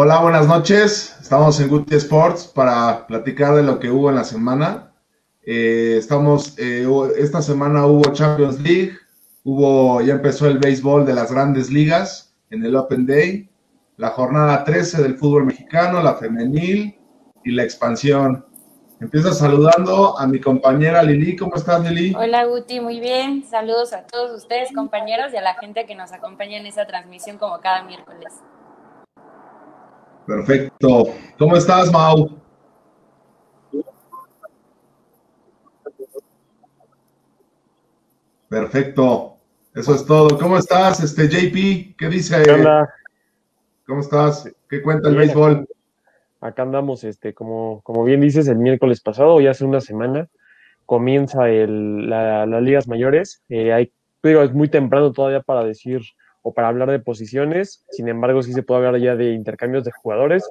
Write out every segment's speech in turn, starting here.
Hola, buenas noches. Estamos en Guti Sports para platicar de lo que hubo en la semana. Eh, estamos, eh, esta semana hubo Champions League, hubo, ya empezó el béisbol de las grandes ligas en el Open Day, la jornada 13 del fútbol mexicano, la femenil y la expansión. Empiezo saludando a mi compañera Lili. ¿Cómo estás, Lili? Hola, Guti. Muy bien. Saludos a todos ustedes, compañeros, y a la gente que nos acompaña en esta transmisión como cada miércoles. Perfecto. ¿Cómo estás, Mau? Perfecto. Eso es todo. ¿Cómo estás, este JP? ¿Qué dice? ¿Qué onda? ¿Cómo estás? ¿Qué cuenta el béisbol? Acá andamos, este, como, como bien dices, el miércoles pasado, ya hace una semana, comienza el, la, las ligas mayores. Eh, hay, digo, es muy temprano todavía para decir o para hablar de posiciones, sin embargo, sí se puede hablar ya de intercambios de jugadores.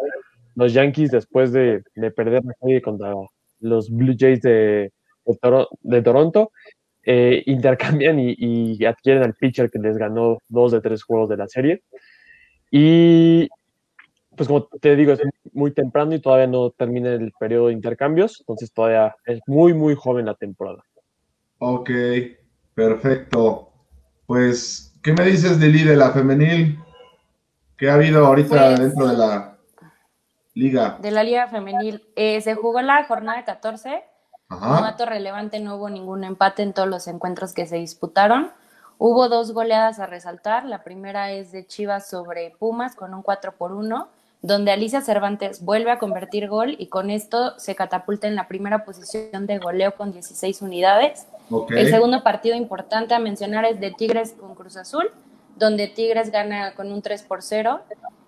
Los Yankees, después de, de perder la serie contra los Blue Jays de, de, Toro, de Toronto, eh, intercambian y, y, adquieren al pitcher que les ganó dos de tres juegos de la serie. Y pues como te digo, es muy temprano y todavía no termina el periodo de intercambios, entonces todavía es muy, muy joven la temporada. Ok, perfecto. Pues, ¿qué me dices, Lili, de la femenil? ¿Qué ha habido ahorita pues, dentro de la liga? De la liga femenil. Eh, se jugó la jornada 14. Ajá. Un dato relevante, no hubo ningún empate en todos los encuentros que se disputaron. Hubo dos goleadas a resaltar. La primera es de Chivas sobre Pumas con un 4 por 1 donde Alicia Cervantes vuelve a convertir gol y con esto se catapulta en la primera posición de goleo con 16 unidades. El segundo partido importante a mencionar es de Tigres con Cruz Azul, donde Tigres gana con un 3 por 0.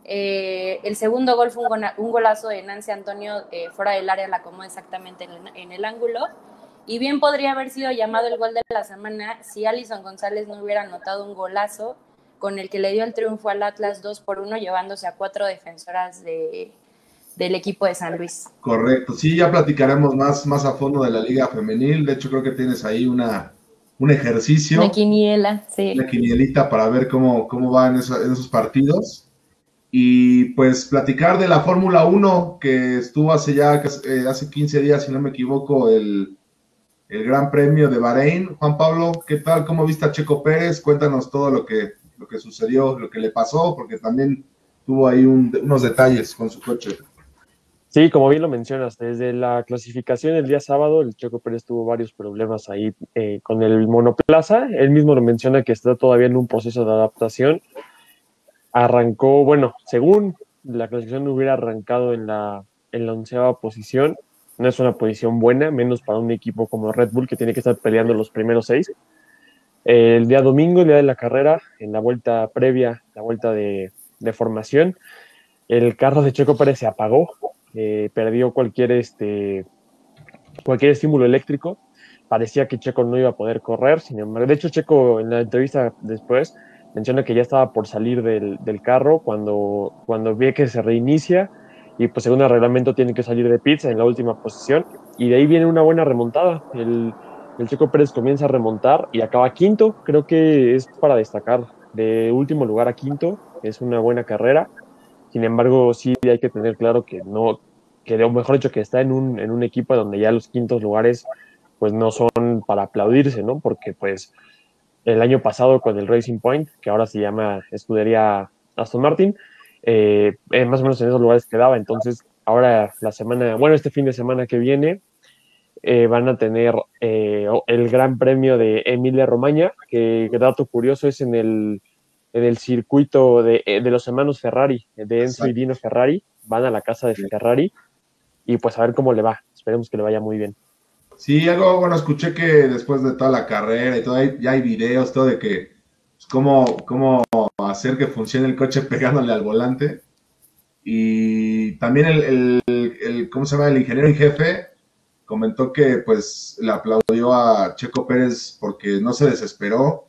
Eh, el segundo gol fue un, un, golazo de Nancy Antonio eh, fuera del área, la acomodó exactamente en, en el ángulo. Y bien podría haber sido llamado el gol de la semana si Alison González no hubiera anotado un golazo con el que le dio el triunfo al Atlas 2 por 1, llevándose a cuatro defensoras de, del equipo de San Luis. Correcto, sí, ya platicaremos más, más a fondo de la Liga Femenil. De hecho, creo que tienes ahí una, un ejercicio. Una quiniela, sí. Una quinielita para ver cómo, cómo van esos, esos partidos. Y pues platicar de la Fórmula 1 que estuvo hace ya eh, hace 15 días, si no me equivoco, el, el Gran Premio de Bahrein. Juan Pablo, ¿qué tal? ¿Cómo viste a Checo Pérez? Cuéntanos todo lo que, lo que sucedió, lo que le pasó, porque también tuvo ahí un, unos detalles con su coche. Sí, como bien lo mencionas, desde la clasificación el día sábado, el Checo Pérez tuvo varios problemas ahí eh, con el monoplaza. Él mismo lo menciona que está todavía en un proceso de adaptación. Arrancó, bueno, según la clasificación hubiera arrancado en la, en la onceava posición, no es una posición buena, menos para un equipo como Red Bull que tiene que estar peleando los primeros seis. El día domingo, el día de la carrera, en la vuelta previa, la vuelta de, de formación, el carro de Checo Pérez se apagó, eh, perdió cualquier, este, cualquier estímulo eléctrico. Parecía que Checo no iba a poder correr, sin embargo, de hecho, Checo en la entrevista después menciona que ya estaba por salir del, del carro cuando, cuando ve que se reinicia y pues según el reglamento tiene que salir de pits en la última posición y de ahí viene una buena remontada. El, el Checo Pérez comienza a remontar y acaba quinto. Creo que es para destacar. De último lugar a quinto es una buena carrera. Sin embargo, sí hay que tener claro que no, que o mejor dicho, que está en un, en un equipo donde ya los quintos lugares pues no son para aplaudirse, ¿no? Porque pues el año pasado con el Racing Point, que ahora se llama Escudería Aston Martin, eh, más o menos en esos lugares quedaba. Entonces, ahora la semana, bueno, este fin de semana que viene, eh, van a tener eh, el Gran Premio de Emilia Romagna, que, dato curioso es en el, en el circuito de, eh, de los hermanos Ferrari, de Enzo y Dino Ferrari, van a la casa de Ferrari y pues a ver cómo le va, esperemos que le vaya muy bien. Sí, algo, bueno, escuché que después de toda la carrera y todo, hay, ya hay videos, todo de que, pues, cómo, cómo hacer que funcione el coche pegándole al volante. Y también el, el, el ¿cómo se llama? El ingeniero en jefe comentó que pues le aplaudió a Checo Pérez porque no se desesperó,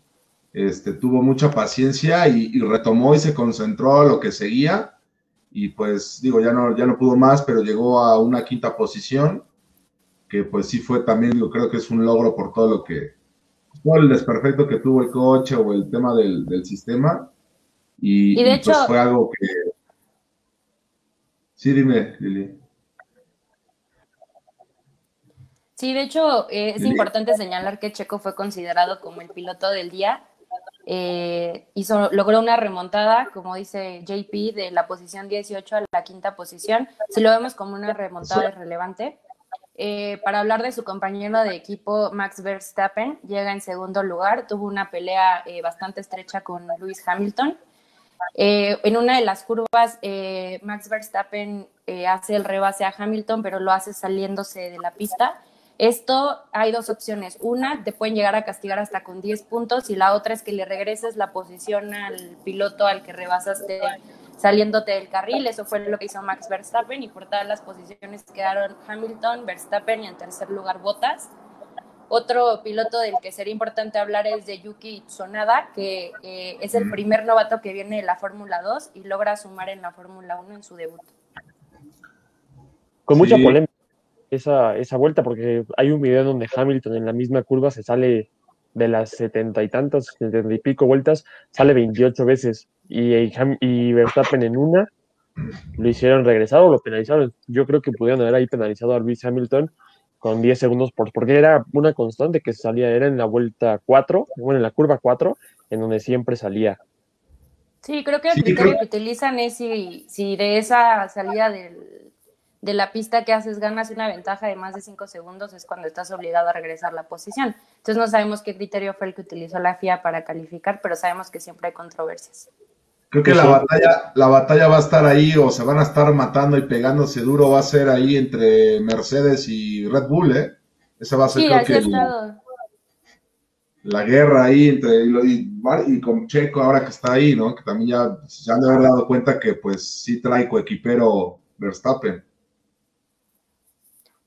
este, tuvo mucha paciencia y, y, retomó y se concentró a lo que seguía y pues digo, ya no, ya no pudo más, pero llegó a una quinta posición, que pues sí fue también, yo creo que es un logro por todo lo que, todo el desperfecto que tuvo el coche o el tema del, del sistema y, y de hecho, pues fue algo que... Sí, dime, Lili. Sí, de hecho, eh, es importante señalar que Checo fue considerado como el piloto del día. Eh, hizo, logró una remontada, como dice JP, de la posición 18 a la quinta posición. Si lo vemos como una remontada relevante. Eh, para hablar de su compañero de equipo, Max Verstappen, llega en segundo lugar. Tuvo una pelea bastante estrecha con Lewis Hamilton. en una de las curvas, Max Verstappen hace el rebase a Hamilton, pero lo hace saliéndose de la pista esto hay dos opciones. Una, te pueden llegar a castigar hasta con 10 puntos y la otra es que le regreses la posición al piloto al que rebasaste saliéndote del carril. Eso fue lo que hizo Max Verstappen y por todas las posiciones quedaron Hamilton, Verstappen y en tercer lugar Bottas. Otro piloto del que sería importante hablar es de Yuki Tsunoda, que eh, es el primer novato que viene de la Fórmula 2 y logra sumar en la Fórmula 1 en su debut. Con mucha polémica esa, esa vuelta, porque hay un video donde Hamilton en la misma curva se sale de las setenta y tantas, setenta y pico vueltas, sale 28 veces y, y Verstappen en una lo hicieron regresar o lo penalizaron. Yo creo que pudieron haber ahí penalizado a Lewis Hamilton con 10 segundos por, porque era una constante que salía, era en la vuelta 4, bueno, en la curva 4, en donde siempre salía. Sí, creo que el criterio que utilizan es si, si de esa salida del, de la pista que haces ganas una ventaja de más de 5 segundos es cuando estás obligado a regresar la posición. Entonces no sabemos qué criterio fue el que utilizó la FIA para calificar, pero sabemos que siempre hay controversias. Creo que la batalla, la batalla va a estar ahí o se van a estar matando y pegándose duro, va a ser ahí entre Mercedes y Red Bull, ¿eh? Esa va a ser creo que la guerra ahí entre y, y, con Checo ahora que está ahí, ¿no? Que también ya se han de haber dado cuenta que pues sí trae coequipero Verstappen.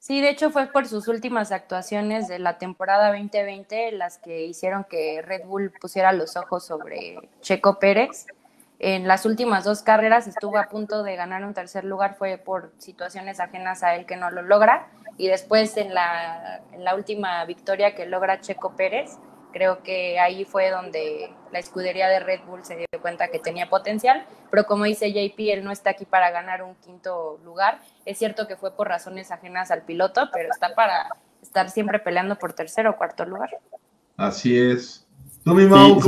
Sí, de hecho fue por sus últimas actuaciones de la temporada 2020 las que hicieron que Red Bull pusiera los ojos sobre Checo Pérez. En las últimas dos carreras estuvo a punto de ganar un tercer lugar, fue por situaciones ajenas a él que no lo logra. Y después en la, en la última victoria que logra Checo Pérez, Creo que ahí fue donde la escudería de Red Bull se dio cuenta que tenía potencial, pero como dice JP, él no está aquí para ganar un quinto lugar. Es cierto que fue por razones ajenas al piloto, pero está para estar siempre peleando por tercero o cuarto lugar. Así es. Tú mi Mau,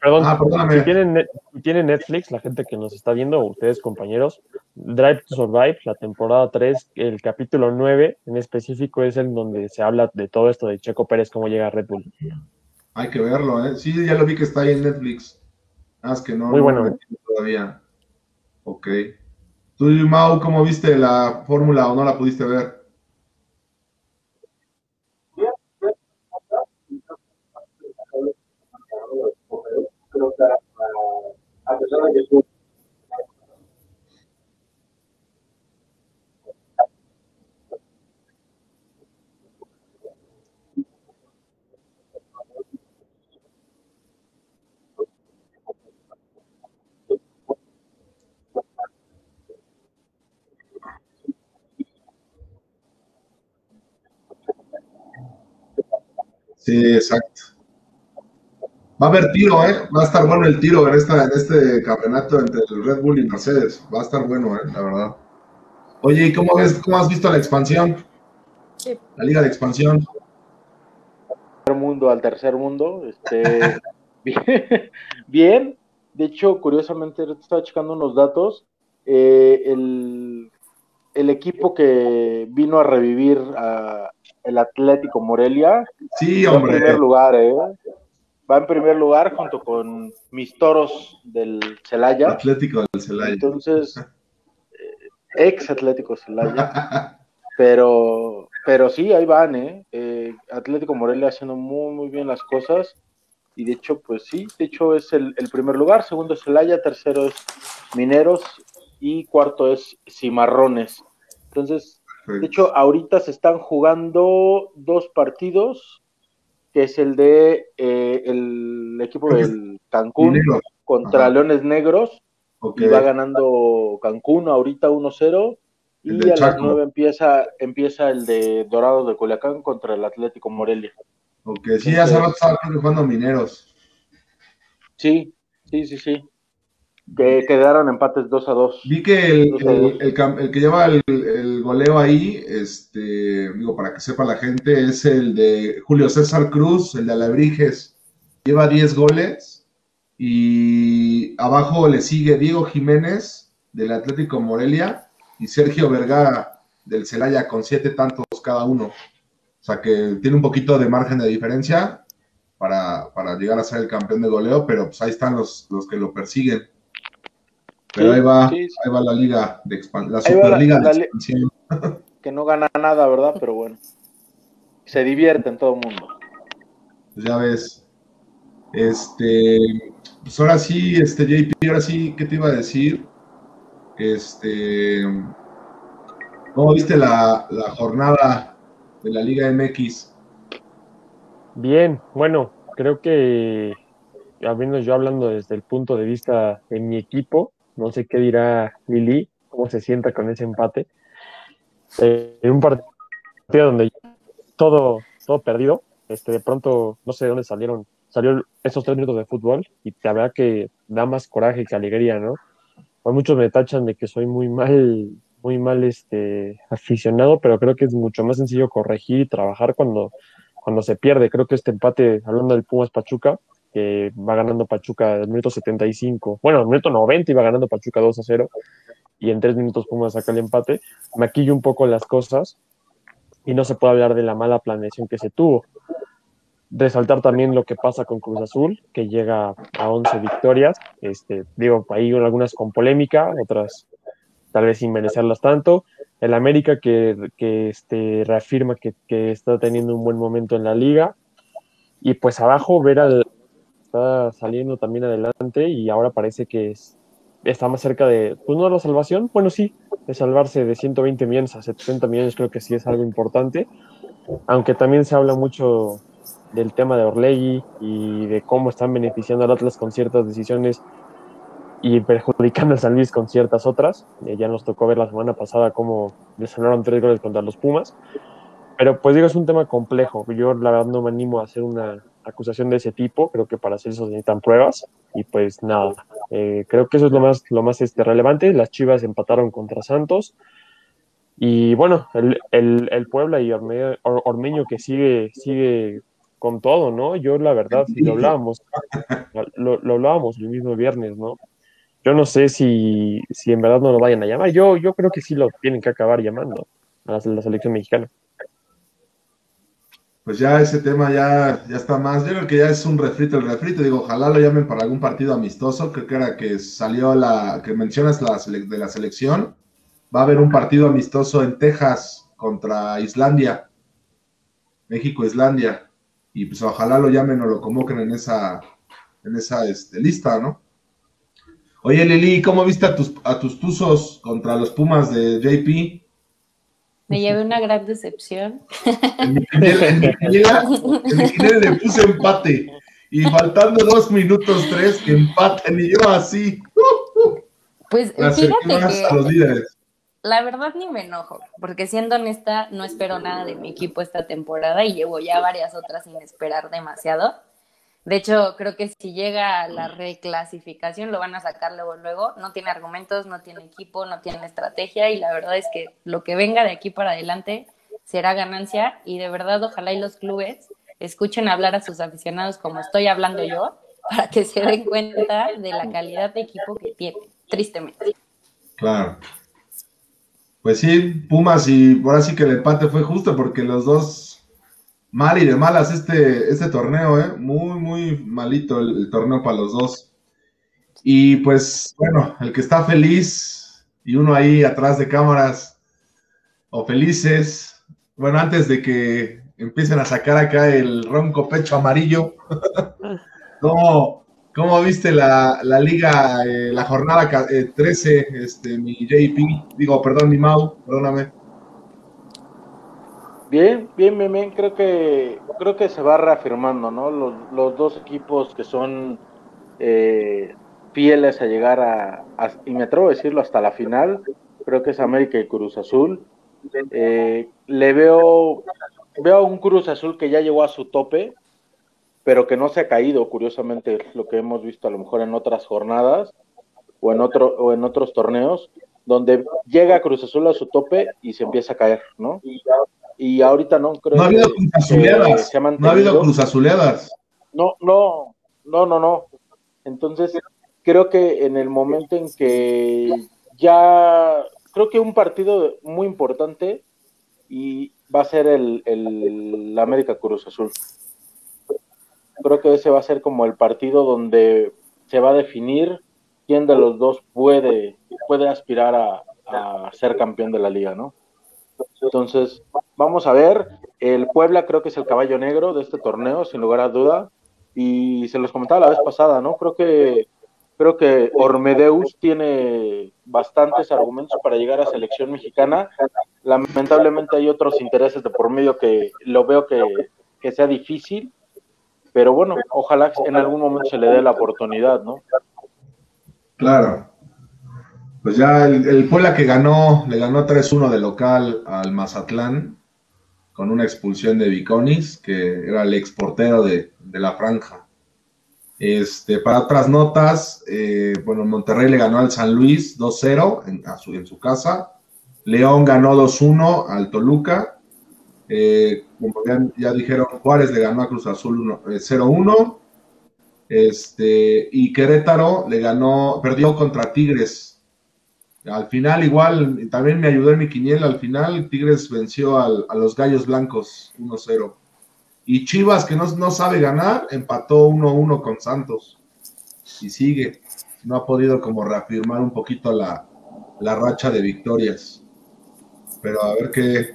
perdón, ah, si tienen, tienen, Netflix, la gente que nos está viendo, ustedes compañeros, Drive to Survive, la temporada 3, el capítulo 9 en específico es el donde se habla de todo esto de Checo Pérez, cómo llega a Red Bull. Hay que verlo, ¿eh? Sí, ya lo vi que está ahí en Netflix. Ah, es que no, Muy bueno. ¿eh? todavía. Ok. Tú, Mau, ¿cómo viste la fórmula o no la pudiste ver? a pesar de que Sí, exacto. Va a haber tiro, ¿eh? Va a estar bueno el tiro en, esta, en este campeonato entre el Red Bull y Mercedes. Va a estar bueno, ¿eh? La verdad. Oye, ¿y cómo, ves, cómo has visto la expansión? Sí. La liga de expansión. Mundo al tercer mundo. Este, bien, De hecho, curiosamente, estaba checando unos datos. Eh, el, el equipo que vino a revivir a el Atlético Morelia. Sí, hombre. En primer lugar, ¿eh? Va en primer lugar junto con mis toros del Celaya. Atlético del Celaya. Entonces, eh, ex Atlético Celaya. pero, pero sí, ahí van, ¿eh? ¿eh? Atlético Morelia haciendo muy, muy bien las cosas. Y de hecho, pues sí, de hecho es el, el primer lugar. Segundo es Celaya, tercero es Mineros y cuarto es Cimarrones. Entonces, de hecho, ahorita se están jugando dos partidos, que es el de eh, el equipo del Cancún contra Leones Negros, y va ganando Cancún ahorita 1-0, y a las 9 empieza, empieza el de Dorados de Culiacán contra el Atlético Morelia. Ok, sí, ya se va a estar jugando Mineros. Sí, sí, sí, sí. Que quedaron empates 2 a 2. Vi que el, que lleva el, goleo ahí, este, digo, para que sepa la gente, es el de Julio César Cruz, el de Alebrijes. Lleva 10 goles y abajo le sigue Diego Jiménez del Atlético Morelia y Sergio Vergara del Celaya con 7 tantos cada uno. O sea que tiene un poquito de margen de diferencia para, llegar a ser el campeón de goleo, pero pues ahí están los, los que lo persiguen. Pero ahí va, ahí va la liga de expansión, la Superliga de expansión. Que no gana nada, ¿verdad? Pero bueno. Se divierte en todo el mundo. Pues ya ves. Este, pues ahora sí, este JP, ahora sí, ¿qué te iba a decir? Este, ¿cómo viste la, la jornada de la Liga MX? Bien, bueno, creo que, al menos yo hablando desde el punto de vista de mi equipo, no sé qué dirá Lili, cómo se sienta con ese empate. Eh, en un partido donde todo, todo perdido, este, de pronto no sé de dónde salieron, salió esos tres minutos de fútbol y la verdad que da más coraje que alegría, ¿no? Pues muchos me tachan de que soy muy mal, muy mal este, aficionado, pero creo que es mucho más sencillo corregir y trabajar cuando, cuando se pierde. Creo que este empate, hablando del Pumas Pachuca, que va ganando Pachuca el minuto 75, bueno, el minuto 90 iba ganando Pachuca 2 a 0 y en tres minutos Pumas saca el empate, maquillo un poco las cosas y no se puede hablar de la mala planeación que se tuvo. Resaltar también lo que pasa con Cruz Azul, que llega a 11 victorias, este, digo, ahí algunas con polémica, otras tal vez sin merecerlas tanto. El América que, que este, reafirma que, que está teniendo un buen momento en la liga. Y pues abajo ver al, está saliendo también adelante y ahora parece que está más cerca de, pues no la salvación, bueno sí, de salvarse de 120 millones a 70 millones creo que sí es algo importante, aunque también se habla mucho del tema de Orlegui y de cómo están beneficiando al Atlas con ciertas decisiones y perjudicando al San Luis con ciertas otras. Eh, ya nos tocó ver la semana pasada cómo les sonaron tres goles contra los Pumas. Pero pues digo, es un tema complejo. Yo la verdad no me animo a hacer una acusación de ese tipo. Creo que para hacer eso necesitan pruebas. Y pues nada, eh, creo que eso es lo más, lo más este, relevante. Las Chivas empataron contra Santos. Y bueno, el, el, el Puebla y Ormeño, que sigue, sigue con todo, ¿no? Yo la verdad, si lo hablábamos, lo, lo, hablábamos el mismo viernes, ¿no? Yo no sé si, si en verdad no lo vayan a llamar. Yo, yo creo que sí lo tienen que acabar llamando a la selección mexicana pues ya ese tema ya, ya está más. Yo creo que ya es un refrito el refrito. Digo, ojalá lo llamen para algún partido amistoso. Creo que era que salió la que mencionas la de la selección. Va a haber un partido amistoso en Texas contra Islandia. México-Islandia. Y pues ojalá lo llamen o lo convoquen en esa, en esa este, lista, ¿no? Oye, Lili, ¿cómo viste a tus, a tus tuzos contra los Pumas de JP? Me llevé una gran decepción. En mi le puse empate. Y faltando dos minutos tres, que empaten. Y yo así. Pues fíjate que la verdad ni me enojo, porque siendo honesta, no espero nada de mi equipo esta temporada y llevo ya varias otras sin esperar demasiado. De hecho, creo que si llega la reclasificación lo van a sacar luego, luego. No tiene argumentos, no tiene equipo, no tiene estrategia y la verdad es que lo que venga de aquí para adelante será ganancia y de verdad ojalá y los clubes escuchen hablar a sus aficionados como estoy hablando yo para que se den cuenta de la calidad de equipo que tiene, tristemente. Claro. Pues sí, Pumas y ahora sí que el empate fue justo porque los dos mal y de malas este, este torneo, ¿eh? Muy, muy malito el, torneo para los dos. Y pues, bueno, el que está feliz y uno ahí atrás de cámaras o felices, bueno, antes de que empiecen a sacar acá el ronco pecho amarillo, ¿cómo, cómo viste la, liga, eh, la jornada 13, eh, este, mi JP, digo, perdón, mi Mau, perdóname? Bien, bien, bien, Creo que, creo que se va reafirmando, ¿no? Los, dos equipos que son eh, fieles a llegar a, y me atrevo a decirlo, hasta la final. Creo que es América y Cruz Azul. Eh, le veo, veo un Cruz Azul que ya llegó a su tope, pero que no se ha caído, curiosamente, lo que hemos visto a lo mejor en otras jornadas. o en, otro, o en otros torneos, donde llega Cruz Azul a su tope y se empieza a caer, ¿no? Y ahorita no creo no ha habido Cruz Azuleadas. no ha habido Cruz Azuleadas. No, no, no, no, no. Entonces, creo que en el momento en que ya, creo que un partido muy importante y va a ser el, el América Cruz Azul. Creo que ese va a ser como el partido donde se va a definir quién de los dos puede, puede aspirar a, ser campeón de la liga, ¿no? Entonces, vamos a ver. El Puebla creo que es el caballo negro de este torneo, sin lugar a duda. Y se los comentaba la vez pasada, ¿no? Creo que creo que Ormedeus tiene bastantes argumentos para llegar a selección mexicana. Lamentablemente hay otros intereses de por medio que lo veo que, que sea difícil, pero bueno, ojalá en algún momento se le dé la oportunidad, ¿no? Claro. Pues ya el, Puebla que ganó, le ganó 3-1 de local al Mazatlán con una expulsión de Viconis, que era el exportero de, de la franja. Este, para otras notas, eh, bueno, Monterrey le ganó al San Luis 2-0 en, su, en su casa. León ganó 2-1 al Toluca. Eh, como ya, dijeron, Juárez le ganó a Cruz Azul 0-1. Este, y Querétaro le ganó, perdió contra Tigres. Al final, igual, también me ayudó en mi quiniela. Al final, Tigres venció a los Gallos Blancos 1-0. Y Chivas, que no, sabe ganar, empató 1-1 con Santos. Y sigue. No ha podido como reafirmar un poquito la, racha de victorias. Pero a ver qué,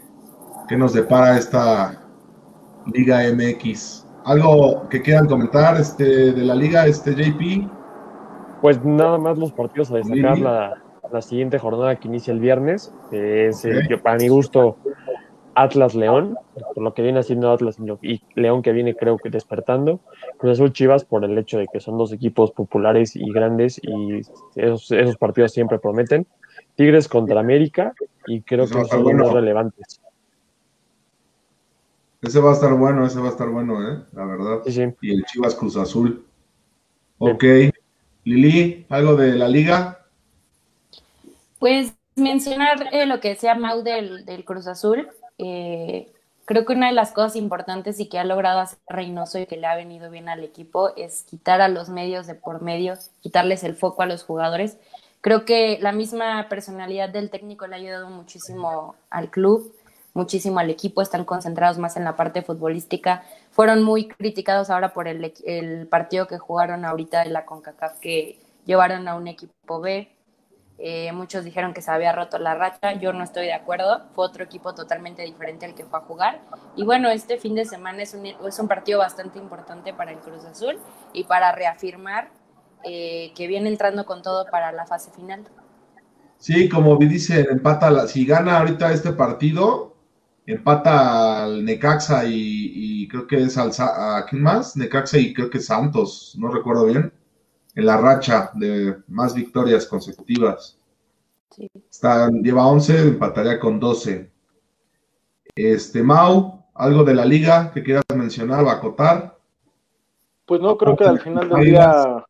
qué nos depara esta Liga MX. ¿Algo que quieran comentar este, de la liga, este JP? Pues nada más los partidos a destacar la, la, siguiente jornada que inicia el viernes, que es, para mi gusto, Atlas León, por lo que viene haciendo Atlas y León que viene creo que despertando. Cruz Azul Chivas por el hecho de que son dos equipos populares y grandes y esos, esos partidos siempre prometen. Tigres contra América y creo que son los más relevantes. Ese va a estar bueno, ese va a estar bueno, ¿eh? La verdad. Y el Chivas Cruz Azul. Ok. Lili, ¿algo de la liga? Pues mencionar eh, lo que decía Mau del, Cruz Azul. Eh, creo que una de las cosas importantes y que ha logrado hacer Reynoso y que le ha venido bien al equipo es quitar a los medios de por medio, quitarles el foco a los jugadores. Creo que la misma personalidad del técnico le ha ayudado muchísimo al club muchísimo al equipo, están concentrados más en la parte futbolística. Fueron muy criticados ahora por el, el partido que jugaron ahorita en la CONCACAF, que llevaron a un equipo B. Eh, muchos dijeron que se había roto la racha, yo no estoy de acuerdo, fue otro equipo totalmente diferente al que fue a jugar. Y bueno, este fin de semana es un, es un partido bastante importante para el Cruz Azul y para reafirmar eh, que viene entrando con todo para la fase final. Sí, como dice, empata, si gana ahorita este partido, empata al Necaxa y, creo que es al a quién más Necaxa y creo que Santos no recuerdo bien en la racha de más victorias consecutivas. Está, lleva 11 empataría con 12 este Mau algo de la liga que quieras mencionar o acotar pues no creo que al final del día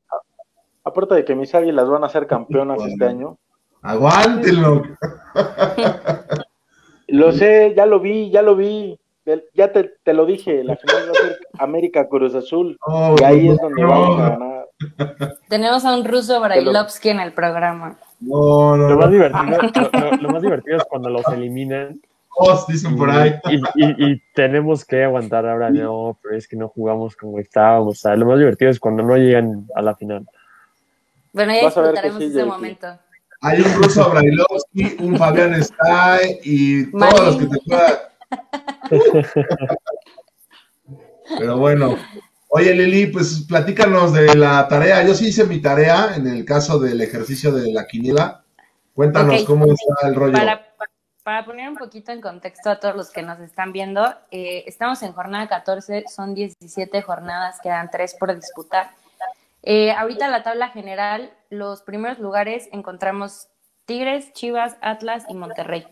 aparte de que mis águilas van a ser campeonas este año. Aguántenlo. Lo sé, ya lo vi, ya lo vi. Ya te, lo dije, la final va a ser América Cruz Azul. Oh, y ahí es donde vamos a ganar. Tenemos a un ruso Brailovsky en el programa. No, no, lo, más divertido, lo, más divertido es cuando los eliminan. dicen por ahí. Y, tenemos que aguantar ahora, no, pero es que no jugamos como estábamos. O sea, lo más divertido es cuando no llegan a la final. Bueno, ya disfrutaremos ese momento. Hay un ruso Brailovsky, un Fabián Stay y todos los que te puedan. Pero bueno. Oye, Lili, pues platícanos de la tarea. Yo sí hice mi tarea en el caso del ejercicio de la quiniela. Cuéntanos cómo está el rollo. Para, poner un poquito en contexto a todos los que nos están viendo, eh, estamos en jornada 14, son 17 jornadas, quedan 3 por disputar. Eh, ahorita la tabla general, los primeros lugares encontramos Tigres, Chivas, Atlas y Monterrey.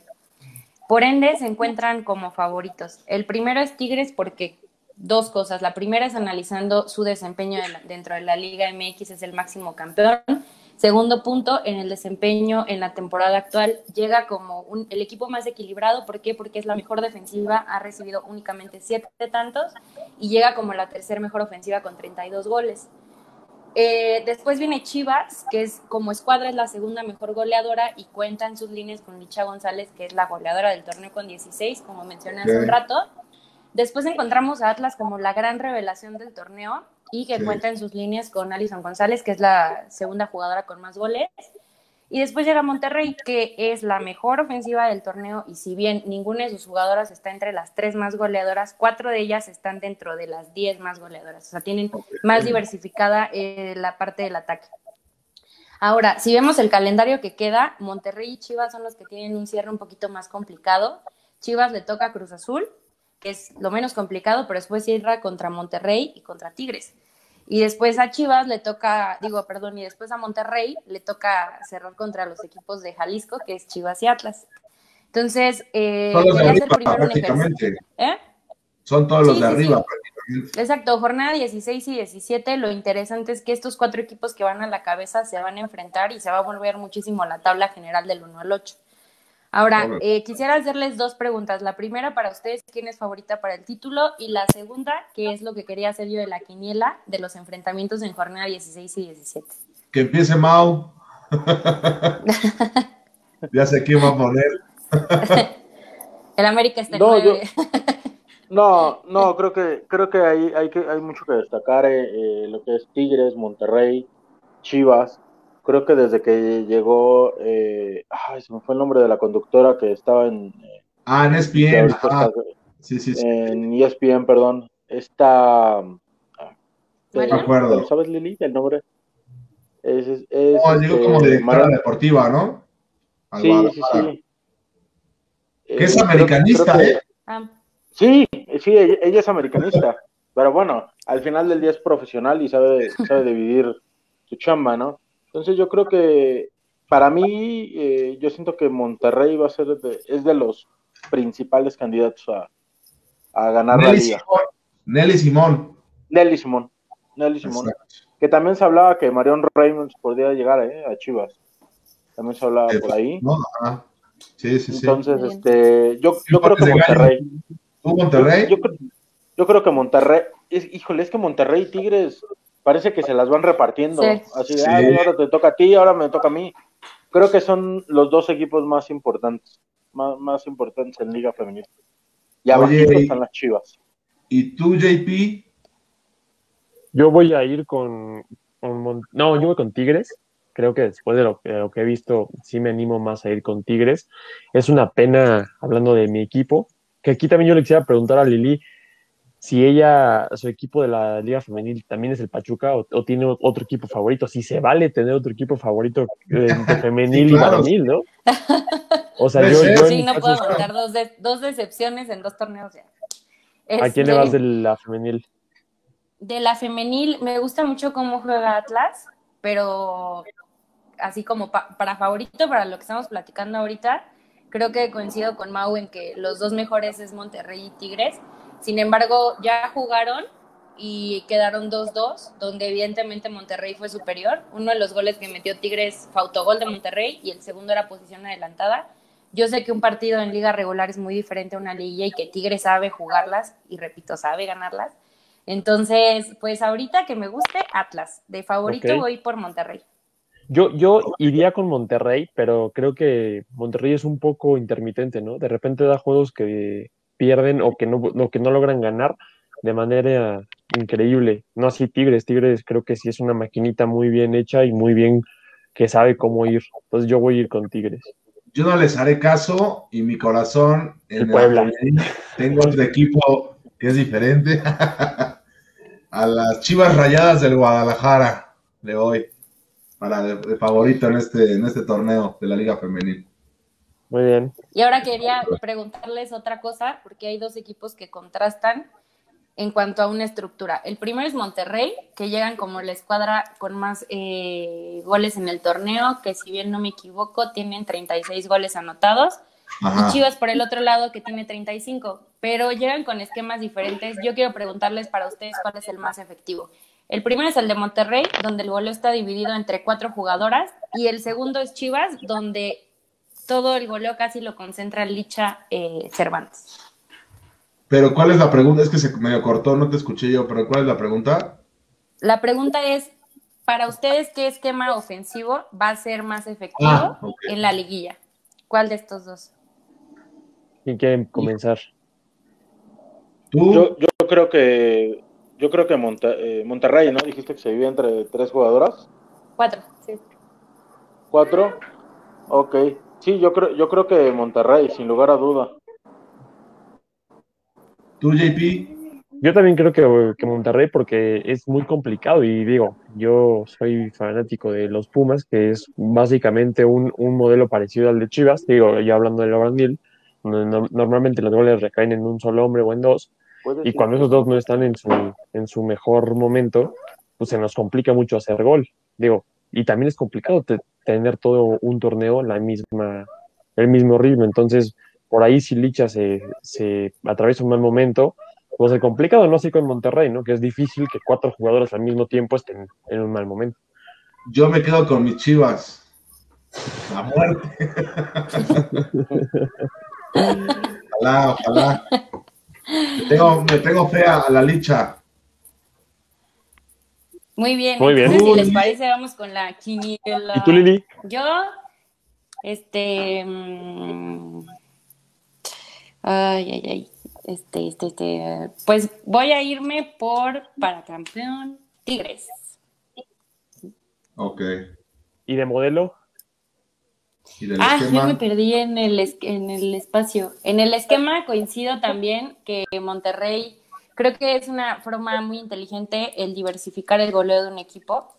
Por ende, se encuentran como favoritos. El primero es Tigres porque dos cosas. La primera es analizando su desempeño dentro de la Liga MX, es el máximo campeón. Segundo punto, en el desempeño en la temporada actual, llega como el equipo más equilibrado. ¿Por qué? Porque es la mejor defensiva, ha recibido únicamente siete tantos y llega como la tercera mejor ofensiva con 32 goles. Eh, después viene Chivas, que es como escuadra es la segunda mejor goleadora y cuenta en sus líneas con Licha González, que es la goleadora del torneo con 16, como mencioné hace un rato. Después encontramos a Atlas como la gran revelación del torneo y que cuenta en sus líneas con Alison González, que es la segunda jugadora con más goles. Y después llega Monterrey, que es la mejor ofensiva del torneo y si bien ninguna de sus jugadoras está entre las tres más goleadoras, cuatro de ellas están dentro de las diez más goleadoras. O sea, tienen más diversificada eh, la parte del ataque. Ahora, si vemos el calendario que queda, Monterrey y Chivas son los que tienen un cierre un poquito más complicado. Chivas le toca Cruz Azul, que es lo menos complicado, pero después cierra contra Monterrey y contra Tigres. Y después a Chivas le toca, digo, perdón, y después a Monterrey le toca cerrar contra los equipos de Jalisco, que es Chivas y Atlas. Entonces, eh, todos de arriba, prácticamente. ¿Eh? Son todos los de arriba, prácticamente. Exacto, jornada 16 y 17. Lo interesante es que estos cuatro equipos que van a la cabeza se van a enfrentar y se va a volver muchísimo la tabla general del 1 al 8. Ahora, eh, quisiera hacerles dos preguntas. La primera para ustedes, ¿quién es favorita para el título? Y la segunda, ¿qué es lo que quería hacer yo de la quiniela de los enfrentamientos en jornada 16 y 17? Que empiece Mau. ya sé quién va a poner. el América está en no, no, no, creo que creo que hay, hay, que, hay mucho que destacar eh, eh, lo que es Tigres, Monterrey, Chivas creo que desde que llegó, eh, ay, se me fue el nombre de la conductora que estaba en... Eh, ah, en ESPN. sí, sí, sí. En ESPN, perdón. Esta... Ah, no me acuerdo. ¿Sabes, Lili, el nombre? Es, es, no, digo este, como directora deportiva, ¿no? sí, sí, sí. Que es eh, americanista, ¿eh? Ah. Sí, sí, ella, es americanista. Pero bueno, al final del día es profesional y sabe, sabe dividir su chamba, ¿no? Entonces yo creo que para mí, eh, yo siento que Monterrey va a ser de, es de los principales candidatos a, a ganar Nelly la liga. Simón. Nelly Simón. Nelly Simón. Nelly Simón. Que también se hablaba que Marion Reynolds podría llegar eh, a Chivas. También se hablaba por ahí. No, Sí, sí, sí. Entonces, este, yo, yo creo que Monterrey. ¿Tú Monterrey? Yo, yo, creo que Monterrey, es, híjole, es que Monterrey y Tigres parece que se las van repartiendo. Así de, ahora te toca a ti, ahora me toca a mí. Creo que son los dos equipos más importantes, más, más importantes en Liga Femenina. Y abajo están las chivas. ¿Y tú, JP? Yo voy a ir con, No, yo voy con Tigres. Creo que después de lo, de lo, que he visto, sí me animo más a ir con Tigres. Es una pena, hablando de mi equipo, que aquí también yo le quisiera preguntar a Lili, si ella, su equipo de la Liga Femenil también es el Pachuca o, tiene otro equipo favorito, si se vale tener otro equipo favorito de, femenil y varonil, ¿no? O sea, yo, yo sí, no puedo contar dos, dos, decepciones en dos torneos ya. ¿A quién le vas de la femenil? De la femenil me gusta mucho cómo juega Atlas, pero así como para favorito, para lo que estamos platicando ahorita, creo que coincido con Mau en que los dos mejores es Monterrey y Tigres sin embargo, ya jugaron y quedaron 2-2, donde evidentemente Monterrey fue superior. Uno de los goles que metió Tigres fue autogol de Monterrey y el segundo era posición adelantada. Yo sé que un partido en liga regular es muy diferente a una liga y que Tigres sabe jugarlas y repito, sabe ganarlas. Entonces, pues ahorita que me guste, Atlas. De favorito voy por Monterrey. Yo, yo iría con Monterrey, pero creo que Monterrey es un poco intermitente, ¿no? De repente da juegos que pierden o que no, que no logran ganar de manera increíble. No así Tigres, Tigres creo que sí es una maquinita muy bien hecha y muy bien que sabe cómo ir. Entonces yo voy a ir con Tigres. Yo no les haré caso y mi corazón en el Puebla. tengo otro equipo que es diferente. a las Chivas Rayadas del Guadalajara le voy para de, favorito en este, en este torneo de la Liga Femenil. Muy bien. Y ahora quería preguntarles otra cosa, porque hay dos equipos que contrastan en cuanto a una estructura. El primero es Monterrey, que llegan como la escuadra con más eh, goles en el torneo, que si bien no me equivoco, tienen 36 goles anotados. Y Chivas por el otro lado, que tiene 35, pero llegan con esquemas diferentes. Yo quiero preguntarles para ustedes cuál es el más efectivo. El primero es el de Monterrey, donde el goleo está dividido entre cuatro jugadoras, y el segundo es Chivas, donde todo el goleo casi lo concentra Licha eh, Cervantes. Pero ¿cuál es la pregunta? Es que se medio cortó, no te escuché yo, pero ¿cuál es la pregunta? La pregunta es, para ustedes, ¿qué esquema ofensivo va a ser más efectivo ah, en la liguilla? ¿Cuál de estos dos? ¿Quién quiere comenzar? Yo, creo que yo creo que eh, Monterrey, ¿no? Dijiste que se vivía entre tres jugadoras. Cuatro, sí. ¿Cuatro? Ok. Sí, yo creo, yo creo que Monterrey, sin lugar a duda. ¿Tú, JP? Yo también creo que, Monterrey porque es muy complicado y digo, yo soy fanático de los Pumas, que es básicamente un, modelo parecido al de Chivas, digo, ya hablando de la normalmente los goles recaen en un solo hombre o en dos, y cuando esos dos no están en su, en su mejor momento, pues se nos complica mucho hacer gol, digo, y también es complicado tener todo un torneo la misma, el mismo ritmo, entonces por ahí si Licha se, se atraviesa un mal momento, pues el complicado, no así con Monterrey, ¿no? Que es difícil que cuatro jugadores al mismo tiempo estén en un mal momento. Yo me quedo con mis chivas. La muerte. ojalá, ojalá. Me tengo, me tengo fe a la licha. Muy bien. Muy bien. si les parece, vamos con la quiniela. ¿Y tú, Lili? Yo, este. Mm, ay, ay, ay. Este, este, este, pues voy a irme por para campeón Tigres. Ok. ¿Y de modelo? ah, yo me perdí en el, en el espacio. En el esquema coincido también que Monterrey, creo que es una forma muy inteligente el diversificar el goleo de un equipo.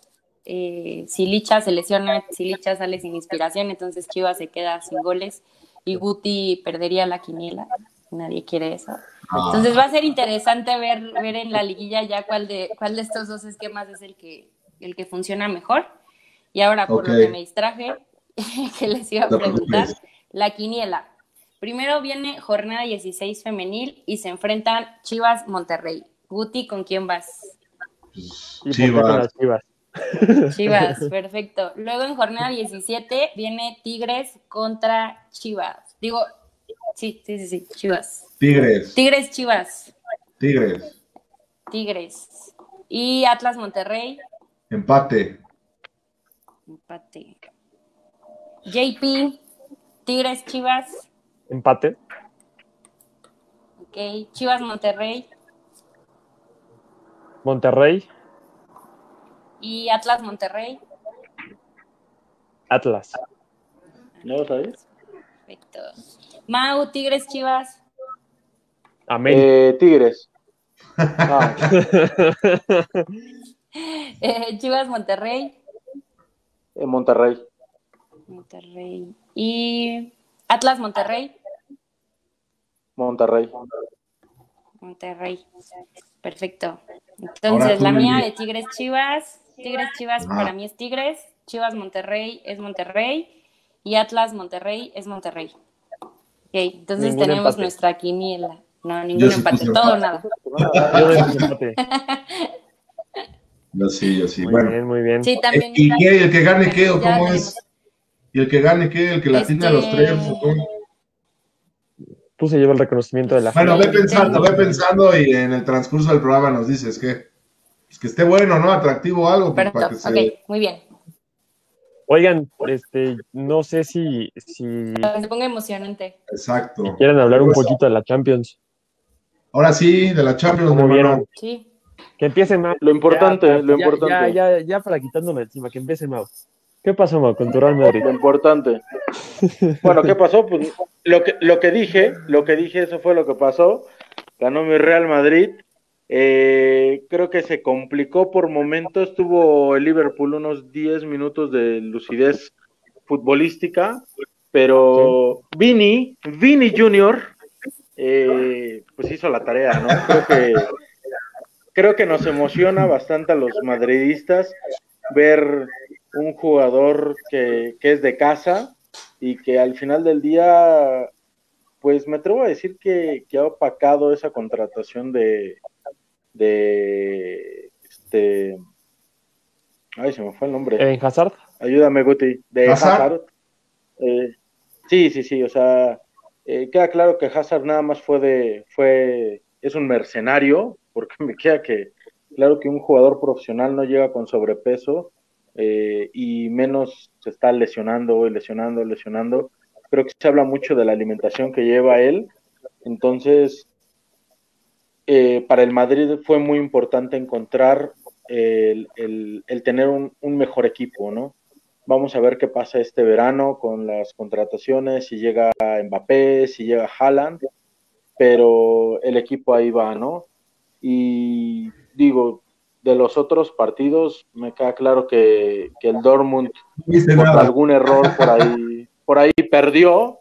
Eh, si Licha se lesiona, si Licha sale sin inspiración, entonces Chivas se queda sin goles y Guti perdería la quiniela nadie quiere eso. Ah. Entonces va a ser interesante ver, ver en la liguilla ya cuál de, cuál de estos dos esquemas es el que, el que funciona mejor. Y ahora, por lo que me distraje, que les iba a preguntar, la quiniela. Primero viene jornada 16 femenil y se enfrentan Chivas Monterrey. Guti, ¿con quién vas? Chivas. Chivas. Chivas, perfecto. Luego en jornada 17 viene Tigres contra Chivas. Digo, Sí, sí, sí, sí, Chivas. Tigres. Tigres, Chivas. Tigres. Tigres. Y Atlas Monterrey. Empate. Empate. JP, Tigres, Chivas. Empate. Ok, Chivas Monterrey. Monterrey. Y Atlas Monterrey. Atlas. ¿No sabes? Perfecto. Mau, Tigres, Chivas. Amén. Eh, tigres. Ah. Eh, Chivas, Monterrey. Eh, Monterrey. Monterrey. Y Atlas, Monterrey. Monterrey. Monterrey. Perfecto. Entonces, la mía de Tigres Chivas. Tigres Chivas ah. para mí es Tigres. Chivas Monterrey es Monterrey. Y Atlas Monterrey es Monterrey entonces tenemos nuestra quiniela. No, ningún empate, todo nada. Yo sí, yo sí. Muy bueno. bien, muy bien. Sí, también ¿Y qué? ¿El que gane qué o cómo es? ¿Y el que gane qué? ¿El que la este... tiene a los tres o cómo? Tú se lleva el reconocimiento de la Bueno, ve pensando, ve pensando y en el transcurso del programa nos dices que, pues que esté bueno, ¿no? Atractivo algo. Pues, para que se... ok, muy bien. Oigan, este, no sé si, si se ponga emocionante. Exacto. quieren hablar un poquito de la Champions. Ahora sí, de la Champions. ¿Cómo vieron? Sí. Que empiece Mau. Lo importante, lo importante. Ya, ya, ya, para quitándome encima, que empiece Mau. ¿Qué pasó, Mau, con tu Real Madrid? Lo importante. bueno, ¿qué pasó? Pues lo que, lo que dije, lo que dije, eso fue lo que pasó. Ganó mi Real Madrid eh, creo que se complicó por momentos, tuvo el Liverpool unos 10 minutos de lucidez futbolística, pero Vini, Vini Junior, eh, pues hizo la tarea, ¿no? Creo que, creo que nos emociona bastante a los madridistas ver un jugador que, que es de casa y que al final del día, pues me atrevo a decir que, que ha opacado esa contratación de, de este. Ay, se me fue el nombre. ¿En Hazard? Ayúdame, Guti. De Hazard. Eh, sí, sí, sí. O sea, eh, queda claro que Hazard nada más fue de. fue Es un mercenario, porque me queda que. Claro que un jugador profesional no llega con sobrepeso eh, y menos se está lesionando, lesionando, lesionando. Creo que se habla mucho de la alimentación que lleva él. Entonces, eh, para el Madrid fue muy importante encontrar el, tener un, mejor equipo, ¿no? Vamos a ver qué pasa este verano con las contrataciones, si llega Mbappé, si llega Haaland, pero el equipo ahí va, ¿no? Y digo, de los otros partidos me queda claro que, el Dortmund por algún error por ahí, por ahí perdió.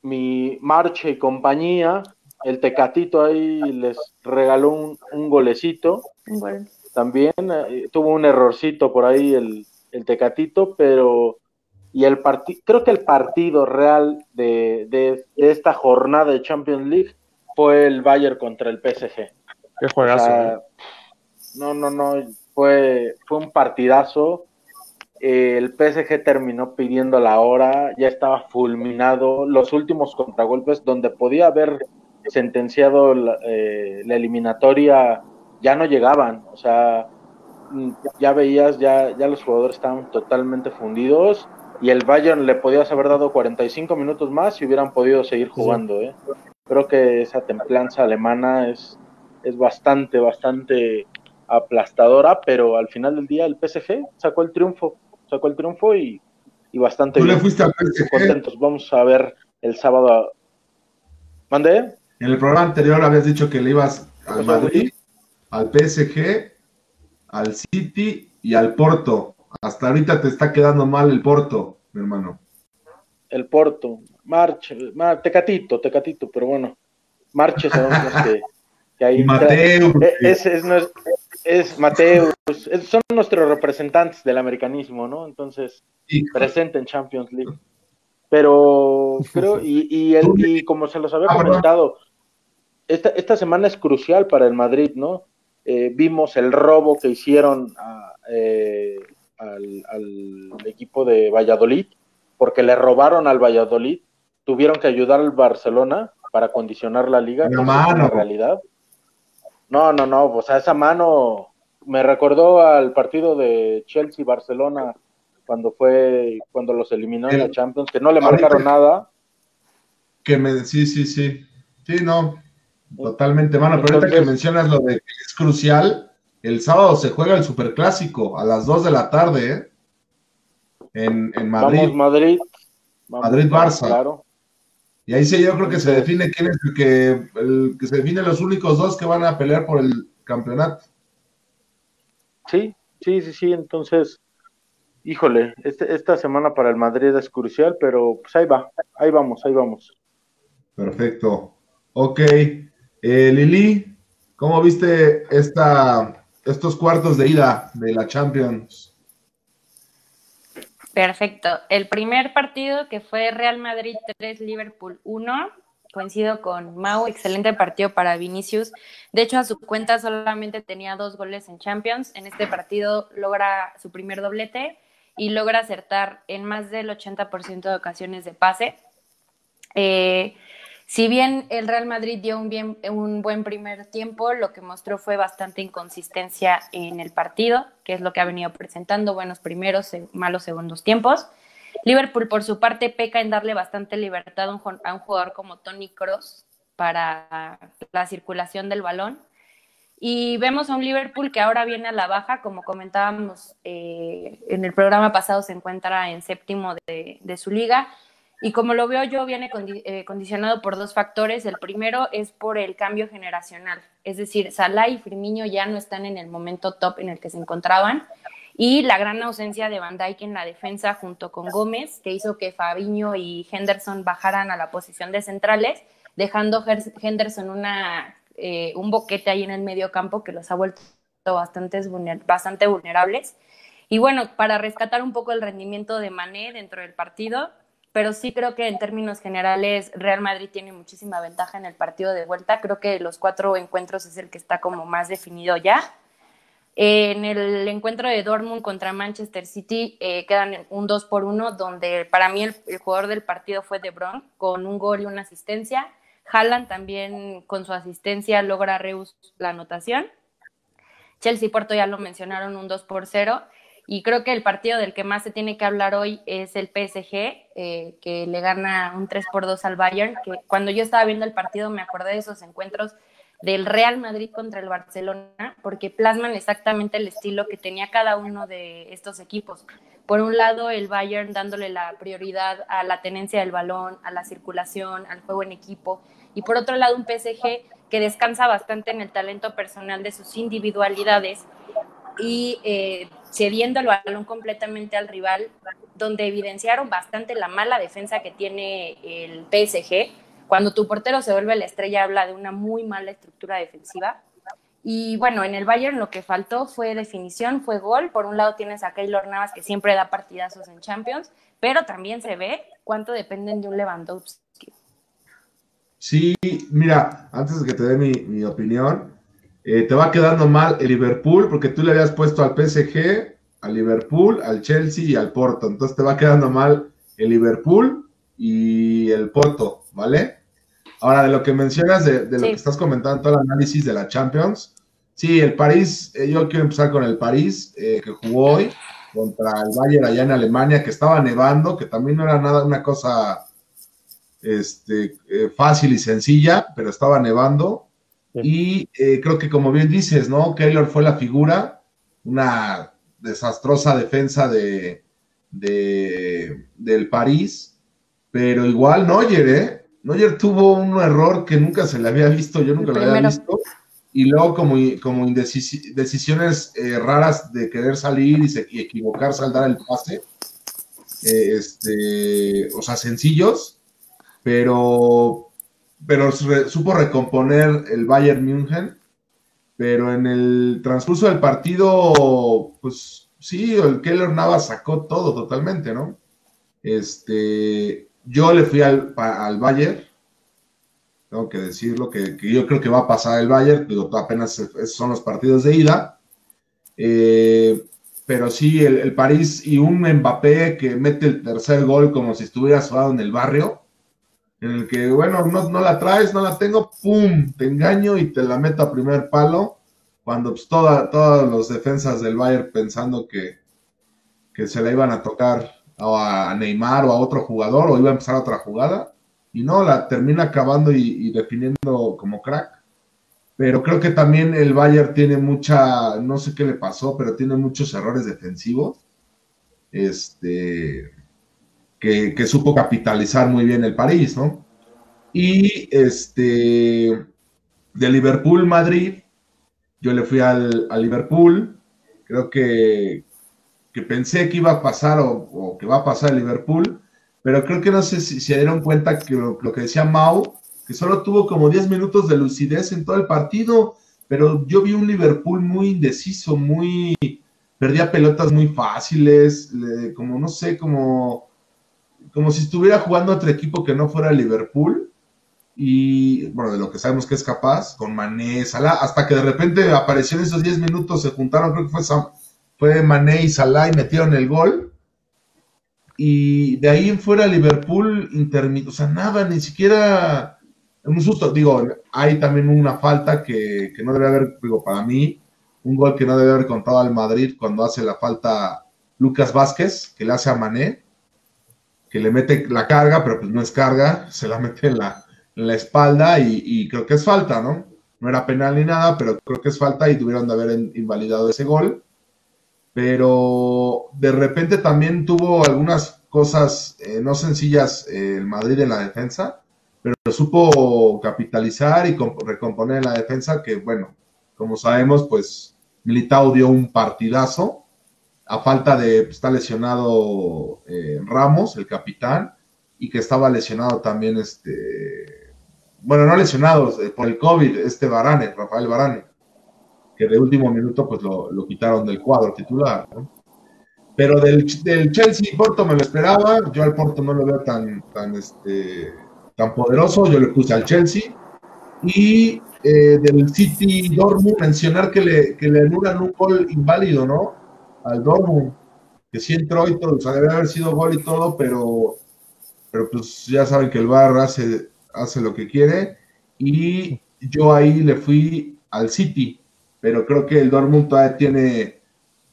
Mi Marche y compañía el Tecatito ahí les regaló un, golecito. También eh, tuvo un errorcito por ahí el, Tecatito, pero y el partido, creo que el partido real de, esta jornada de Champions League fue el Bayern contra el PSG. Qué juegazo. ¿eh? No, no, no, fue, fue un partidazo. el PSG terminó pidiendo la hora, ya estaba fulminado. Los últimos contragolpes donde podía haber sentenciado eh, la, eliminatoria ya no llegaban, o sea, mm, ya veías, ya, ya los jugadores estaban totalmente fundidos y el Bayern le podías haber dado 45 minutos más y hubieran podido seguir jugando. ¿eh? Creo que esa templanza alemana es, es bastante, bastante aplastadora, pero al final del día el PSG sacó el triunfo, sacó el triunfo y, bastante bien. fuiste contentos. Vamos a ver el sábado. ¿Mandé? En el programa anterior habías dicho que le ibas al Madrid, al PSG, al City y al Porto. Hasta ahorita te está quedando mal el Porto, mi hermano. El Porto, Marche, Tecatito, Tecatito, pero bueno, Marche sabemos que, que ahí. Mateus. Eh, es, es, es, Mateus, son nuestros representantes del americanismo, ¿no? Entonces, presente en Champions League. Pero creo, y, y, el, y como se los había ah, comentado, esta, esta semana es crucial para el Madrid, ¿no? Eh, vimos el robo que hicieron eh, al, equipo de Valladolid, porque le robaron al Valladolid, tuvieron que ayudar al Barcelona para condicionar la liga, no, mano. realidad. No, no, no, o sea, esa mano me recordó al partido de Chelsea-Barcelona cuando fue, cuando los eliminó en la Champions, que no le marcaron nada. Que me, sí, sí, sí. Sí, no, Totalmente, mano. Pero ahorita que mencionas lo de que es crucial, el sábado se juega el superclásico a las 2 de la tarde, ¿eh? En, en Madrid. Vamos, Madrid. Madrid-Barça. Claro. Y ahí sí yo creo que se define quién es el que, el que se define los únicos dos que van a pelear por el campeonato. Sí, sí, sí, sí. Entonces, híjole, este, esta semana para el Madrid es crucial, pero pues ahí va, ahí vamos, ahí vamos. Perfecto. Ok. Eh, Lili, ¿cómo viste esta, estos cuartos de ida de la Champions? Perfecto. El primer partido que fue Real Madrid 3, Liverpool 1, coincido con Mau, excelente partido para Vinicius. De hecho, a su cuenta solamente tenía dos goles en Champions. En este partido logra su primer doblete y logra acertar en más del 80% de ocasiones de pase. Eh, si bien el Real Madrid dio un, bien, un buen primer tiempo, lo que mostró fue bastante inconsistencia en el partido, que es lo que ha venido presentando, buenos primeros, malos segundos tiempos. Liverpool, por su parte, peca en darle bastante libertad a un, jugador como Tony Cross para la circulación del balón. Y vemos a un Liverpool que ahora viene a la baja, como comentábamos eh, en el programa pasado, se encuentra en séptimo de su liga y como lo veo yo, viene eh, condicionado por dos factores. El primero es por el cambio generacional. Es decir, Salah y Firmino ya no están en el momento top en el que se encontraban. Y la gran ausencia de Van Dijk en la defensa junto con Gómez, que hizo que Fabiño y Henderson bajaran a la posición de centrales, dejando Henderson una, eh, un boquete ahí en el medio campo que los ha vuelto bastante, bastante vulnerables. Y bueno, para rescatar un poco el rendimiento de Mané dentro del partido, pero sí creo que en términos generales Real Madrid tiene muchísima ventaja en el partido de vuelta. Creo que los cuatro encuentros es el que está como más definido ya. En el encuentro de Dortmund contra Manchester City eh, quedan un 2 por 1, donde para mí el, jugador del partido fue De Bruyne, con un gol y una asistencia. Haaland también con su asistencia logra Reus la anotación. Chelsea Porto ya lo mencionaron, un 2 por 0. Y creo que el partido del que más se tiene que hablar hoy es el PSG, eh, que le gana un 3 por 2 al Bayern. Que cuando yo estaba viendo el partido me acordé de esos encuentros del Real Madrid contra el Barcelona, porque plasman exactamente el estilo que tenía cada uno de estos equipos. Por un lado, el Bayern dándole la prioridad a la tenencia del balón, a la circulación, al juego en equipo, y por otro lado, un PSG que descansa bastante en el talento personal de sus individualidades y eh, cediendo el balón completamente al rival, donde evidenciaron bastante la mala defensa que tiene el PSG cuando tu portero se vuelve la estrella, habla de una muy mala estructura defensiva. Y bueno, en el Bayern lo que faltó fue definición, fue gol. Por un lado tienes a Keylor Navas que siempre da partidazos en Champions, pero también se ve cuánto dependen de un Lewandowski. Sí, mira, antes de que te dé mi, opinión, eh, te va quedando mal el Liverpool porque tú le habías puesto al PSG, al Liverpool, al Chelsea y al Porto. Entonces te va quedando mal el Liverpool y el Porto, ¿vale? Ahora, de lo que mencionas, de, lo que estás comentando, todo el análisis de la Champions, sí, el París, eh, yo quiero empezar con el París, eh, que jugó hoy contra el Bayern allá en Alemania, que estaba nevando, que también no era nada una cosa este, eh, fácil y sencilla, pero estaba nevando. Y creo que como bien dices, ¿no? Keylor fue la figura, una desastrosa defensa de, de del París, pero igual Neuer, ¿eh? Neuer tuvo un error que nunca se le había visto, yo nunca lo había visto, y luego como, como decisiones eh, raras de querer salir y, se, equivocarse al dar el pase, eh, este, o sea, sencillos, pero, pero supo recomponer el Bayern München, pero en el transcurso del partido, pues sí, el Keller Navas sacó todo totalmente, ¿no? Este, yo le fui al, al Bayern, tengo que decirlo, que, yo creo que va a pasar el Bayern, pero apenas son los partidos de ida. Eh, pero sí, el, París y un Mbappé que mete el tercer gol como si estuviera jugado en el barrio, en el que, bueno, no, no, la traes, no la tengo, ¡pum! Te engaño y te la meto a primer palo, cuando pues, toda, todas las defensas del Bayern pensando que, que se la iban a tocar a Neymar o a otro jugador o iba a empezar otra jugada y no, la termina acabando y, definiendo como crack. Pero creo que también el Bayern tiene mucha, no sé qué le pasó, pero tiene muchos errores defensivos. Este, que, supo capitalizar muy bien el París, ¿no? Y este, de Liverpool Madrid, yo le fui al, Liverpool, creo que, que pensé que iba a pasar o, que va a pasar Liverpool, pero creo que no sé si se dieron cuenta que lo, que decía Mau, que solo tuvo como 10 minutos de lucidez en todo el partido, pero yo vi un Liverpool muy indeciso, muy perdía pelotas muy fáciles, como no sé, como como si estuviera jugando otro equipo que no fuera Liverpool y bueno, de lo que sabemos que es capaz, con Mané, Salah, hasta que de repente apareció en esos 10 minutos, se juntaron, creo que fue Sam, fue Mané y Salah y metieron el gol. Y de ahí en fuera Liverpool o sea, nada, ni siquiera un susto. Digo, hay también una falta que, no debe haber, digo, para mí, un gol que no debe haber contado al Madrid cuando hace la falta Lucas Vázquez, que le hace a Mané, que le mete la carga, pero pues no es carga, se la mete en la, la espalda y, creo que es falta, ¿no? No era penal ni nada, pero creo que es falta y tuvieron de haber invalidado ese gol pero de repente también tuvo algunas cosas eh, no sencillas eh, el Madrid en la defensa, pero supo capitalizar y recomponer en la defensa que, bueno, como sabemos, pues Militao dio un partidazo, a falta de, está lesionado eh, Ramos, el capitán, y que estaba lesionado también, este, bueno, no lesionado por el COVID, este Varane, Rafael Varane que de último minuto pues lo, quitaron del cuadro titular. Pero del, del Chelsea Porto me lo esperaba, yo al Porto no lo veo tan, tan, este, tan poderoso, yo le puse al Chelsea. Y eh, del City Dortmund mencionar que le, que le anulan un gol inválido, ¿no? Al Dortmund, que sí entró y todo, o sea, debe haber sido gol y todo, pero, pero pues ya saben que el VAR hace, hace lo que quiere. Y yo ahí le fui al City, pero creo que el Dortmund todavía tiene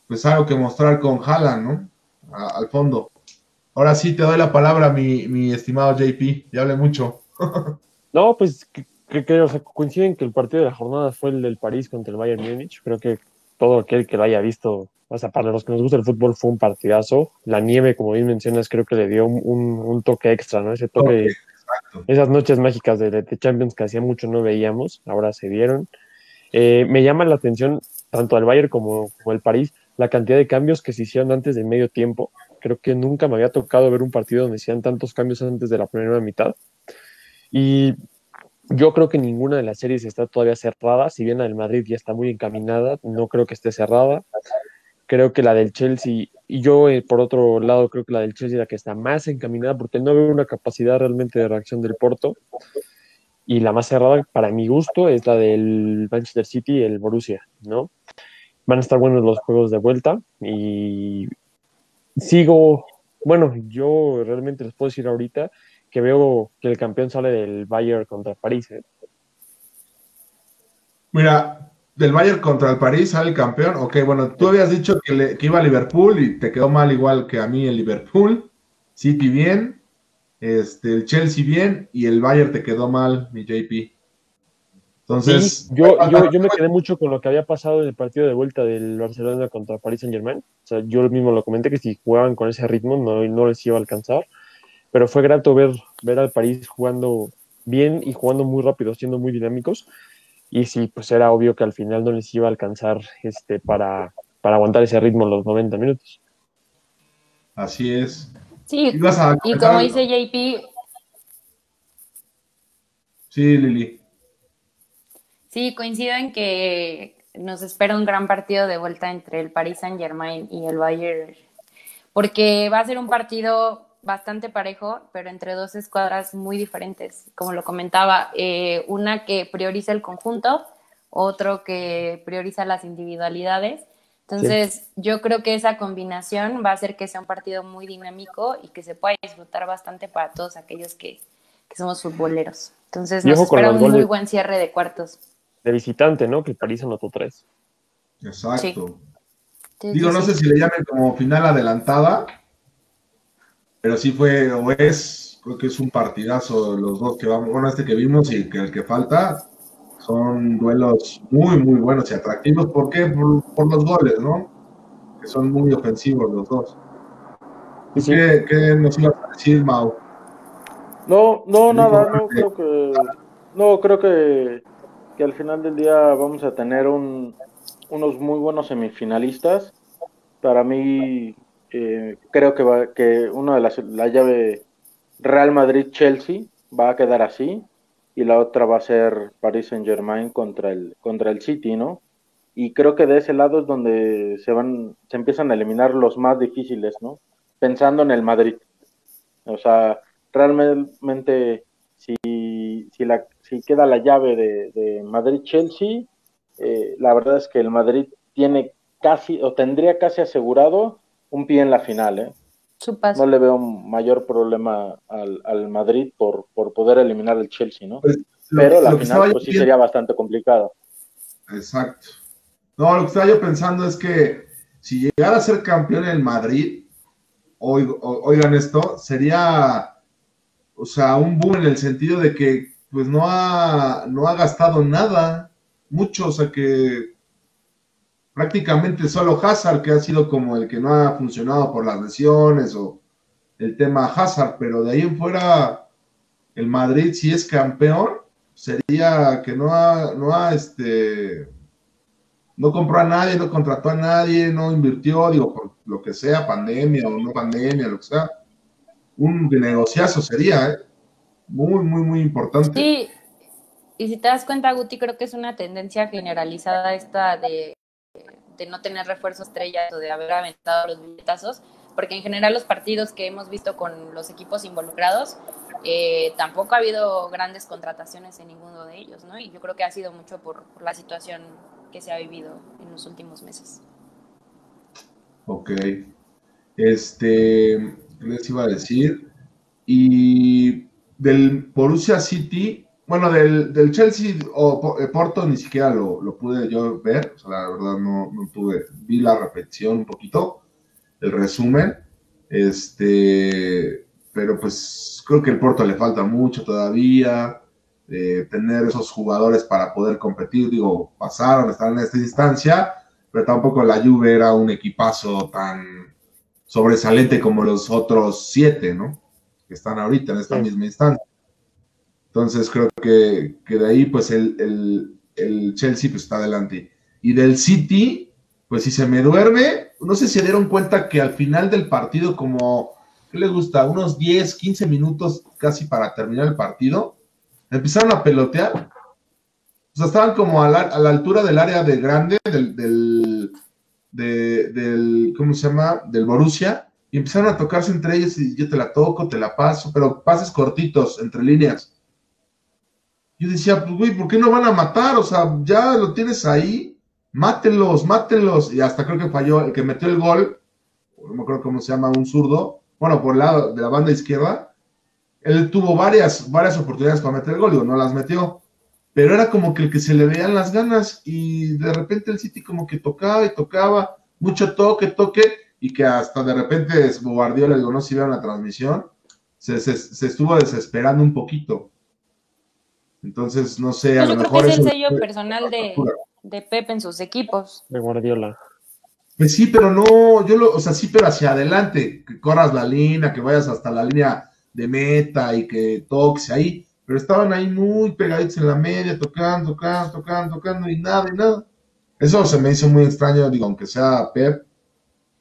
pues algo que mostrar con Haaland, ¿no? al fondo. Ahora sí te doy la palabra, mi, estimado JP, ya hablé mucho. no, pues que, coinciden que el partido de la jornada fue el del París contra el Bayern Múnich. Creo que todo aquel que lo haya visto, o sea, para los que nos gusta el fútbol, fue un partidazo. La nieve, como bien mencionas, creo que le dio un, un toque extra, ¿no? Ese toque, esas noches mágicas de, de, Champions que hacía mucho no veíamos, ahora se vieron. Eh, me llama la atención, tanto al Bayern como, como el París, la cantidad de cambios que se hicieron antes del medio tiempo. Creo que nunca me había tocado ver un partido donde hacían tantos cambios antes de la primera mitad. Y yo creo que ninguna de las series está todavía cerrada, si bien la del Madrid ya está muy encaminada, no creo que esté cerrada. Creo que la del Chelsea, y yo eh, por otro lado creo que la del Chelsea es la que está más encaminada porque no veo una capacidad realmente de reacción del Porto. Y la más cerrada, para mi gusto, es la del Manchester City y el Borussia, ¿no? Van a estar buenos los juegos de vuelta y sigo, bueno, yo realmente les puedo decir ahorita que veo que el campeón sale del Bayern contra París. ¿eh? Mira, del Bayern contra el París sale el campeón. Ok, bueno, tú habías dicho que, iba a Liverpool y te quedó mal igual que a mí el Liverpool. City bien, este, el Chelsea bien y el Bayern te quedó mal, mi JP. Entonces, yo, yo, yo, me quedé mucho con lo que había pasado en el partido de vuelta del Barcelona contra París Saint Germain. O sea, yo mismo lo comenté que si jugaban con ese ritmo no, no les iba a alcanzar pero fue grato ver, ver al París jugando bien y jugando muy rápido, siendo muy dinámicos. Y sí, pues era obvio que al final no les iba a alcanzar este, para, para aguantar ese ritmo los 90 minutos. Así es. Sí, y como dice JP. Sí, Lili. Sí, coincido en que nos espera un gran partido de vuelta entre el Paris Saint Germain y el Bayern, porque va a ser un partido bastante parejo, pero entre dos escuadras muy diferentes, como lo comentaba, eh, una que prioriza el conjunto, otro que prioriza las individualidades. Entonces, yo creo que esa combinación va a hacer que sea un partido muy dinámico y que se pueda disfrutar bastante para todos aquellos que, somos futboleros. Entonces, nos espera un muy buen cierre de cuartos. De visitante, ¿no? Que París anotó tres. Exacto. Digo, no sé si le llamen como final adelantada, pero sí fue o es, creo que es un partidazo los dos que vamos, bueno, este que vimos y que el que falta, son duelos muy, muy buenos y atractivos. ¿Por qué? Por, los goles, ¿no? Que son muy ofensivos los dos. ¿Qué, nos ibas a decir, Mau? No, no, nada, no creo que, no, creo que, que al final del día vamos a tener un, unos muy buenos semifinalistas. Para mí, eh, creo que va que una de las la llave Real Madrid Chelsea va a quedar así y la otra va a ser Paris Saint Germain contra el contra el City, ¿no? Y creo que de ese lado es donde se van se empiezan a eliminar los más difíciles, ¿no? Pensando en el Madrid. O sea, realmente si si la si queda la llave de, Madrid Chelsea, eh, la verdad es que el Madrid tiene casi o tendría casi asegurado un pie en la final, ¿eh? No le veo mayor problema al, Madrid por, por, poder eliminar el Chelsea, ¿no? Pues, Pero la final pues, sí sería bastante complicado. Exacto. No, lo que estaba yo pensando es que si llegara a ser campeón el Madrid, oigan esto, sería, o sea, un boom en el sentido de que pues no ha, no ha gastado nada, mucho, o sea que prácticamente solo Hazard, que ha sido como el que no ha funcionado por las lesiones o el tema Hazard, pero de ahí en fuera, el Madrid, si es campeón, sería que no ha, no ha, este, no compró a nadie, no contrató a nadie, no invirtió, digo, por lo que sea, pandemia o no pandemia, lo que sea, un negociazo sería, ¿eh? Muy, muy, muy importante. Sí, y si te das cuenta, Guti, creo que es una tendencia generalizada esta de de no tener refuerzo estrellas o de haber aventado los billetazos, porque en general los partidos que hemos visto con los equipos involucrados, eh, tampoco ha habido grandes contrataciones en ninguno de ellos, ¿no? Y yo creo que ha sido mucho por, la situación que se ha vivido en los últimos meses. Ok. Este, les iba a decir? Y del Borussia City, bueno, del, del Chelsea o eh, Porto ni siquiera lo, lo, pude yo ver, o sea, la verdad no, no tuve, vi la repetición un poquito, el resumen, este, pero pues creo que el Porto le falta mucho todavía, eh, tener esos jugadores para poder competir, digo, pasaron, están en esta instancia, pero tampoco la Juve era un equipazo tan sobresaliente como los otros siete, ¿no? Que están ahorita en esta misma instancia. Entonces creo que, de ahí pues el, Chelsea pues está adelante. Y del City, pues si se me duerme, no sé si se dieron cuenta que al final del partido como, ¿qué le gusta? Unos 10, 15 minutos casi para terminar el partido, empezaron a pelotear. O sea, estaban como a la, altura del área de grande, del, del, del, ¿cómo se llama? Del Borussia, y empezaron a tocarse entre ellos y yo te la toco, te la paso, pero pases cortitos, entre líneas. Yo decía, pues, güey, ¿por qué no van a matar? O sea, ya lo tienes ahí, mátenlos, mátenlos. Y hasta creo que falló, el que metió el gol, no me acuerdo cómo se llama, un zurdo, bueno, por el lado de la banda izquierda, él tuvo varias, varias oportunidades para meter el gol, digo, no las metió. Pero era como que el que se le veían las ganas y de repente el City como que tocaba y tocaba, mucho toque, toque, y que hasta de repente Guardiola, digo, no si vieron la transmisión, se, se estuvo desesperando un poquito entonces, no sé, a lo mejor. Creo que es el sello personal de, de Pep en sus equipos. De Guardiola. Pues sí, pero no, yo lo, o sea, sí, pero hacia adelante, que corras la línea, que vayas hasta la línea de meta y que toques ahí, pero estaban ahí muy pegaditos en la media, tocando, tocando, tocando, tocando y nada, y nada. Eso se me hizo muy extraño, digo, aunque sea Pep,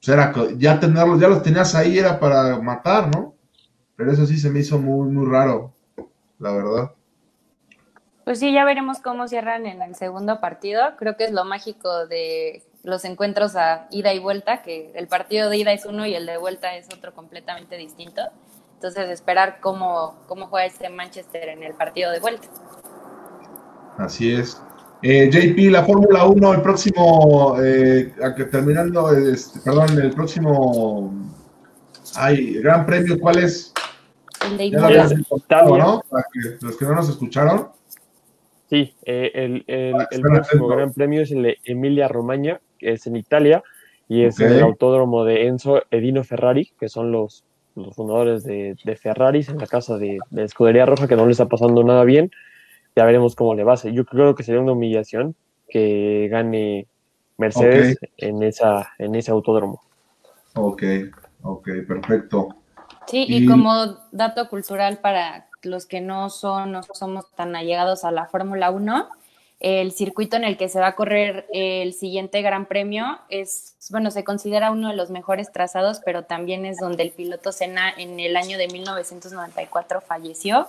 pues era, ya tenerlos, ya los tenías ahí era para matar, ¿no? Pero eso sí se me hizo muy, muy raro, la verdad. Pues sí, ya veremos cómo cierran en el segundo partido. Creo que es lo mágico de los encuentros a ida y vuelta, que el partido de ida es uno y el de vuelta es otro completamente distinto. Entonces, esperar cómo, cómo juega este Manchester en el partido de vuelta. Así es. Eh, JP, la Fórmula 1, el próximo, eh, terminando, este, perdón, el próximo, hay Gran Premio, ¿cuál es? El de Italia. ¿no? Para que los que no nos escucharon. Sí, eh, el, el, próximo Gran Premio es el de Emilia Romagna, que es en Italia, y es el autódromo de Enzo Edino Ferrari, que son los, los fundadores de, de Ferraris en la casa de, Escudería Roja, que no le está pasando nada bien. Ya veremos cómo le va. Yo creo que sería una humillación que gane Mercedes en, esa, en ese autódromo. Ok, ok, perfecto. Sí, y como dato cultural para los que no son, no somos tan allegados a la Fórmula 1, el circuito en el que se va a correr el siguiente Gran Premio es, bueno, se considera uno de los mejores trazados, pero también es donde el piloto Senna en el año de 1994 falleció.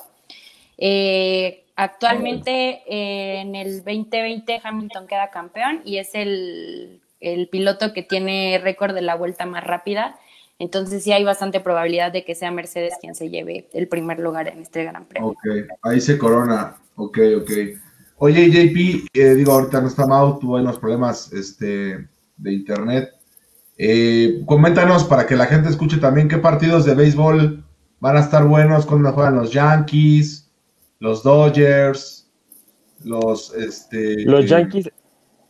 Eh, actualmente en el 2020 Hamilton queda campeón y es el, el piloto que tiene récord de la vuelta más rápida entonces sí hay bastante probabilidad de que sea Mercedes quien se lleve el primer lugar en este Gran Premio. Ok, ahí se corona. Ok, ok. Oye, JP, eh, digo, ahorita no está mal, tuvo unos problemas este, de internet. Eh, coméntanos para que la gente escuche también qué partidos de béisbol van a estar buenos, cuando juegan los Yankees, los Dodgers, los... Este, los Yankees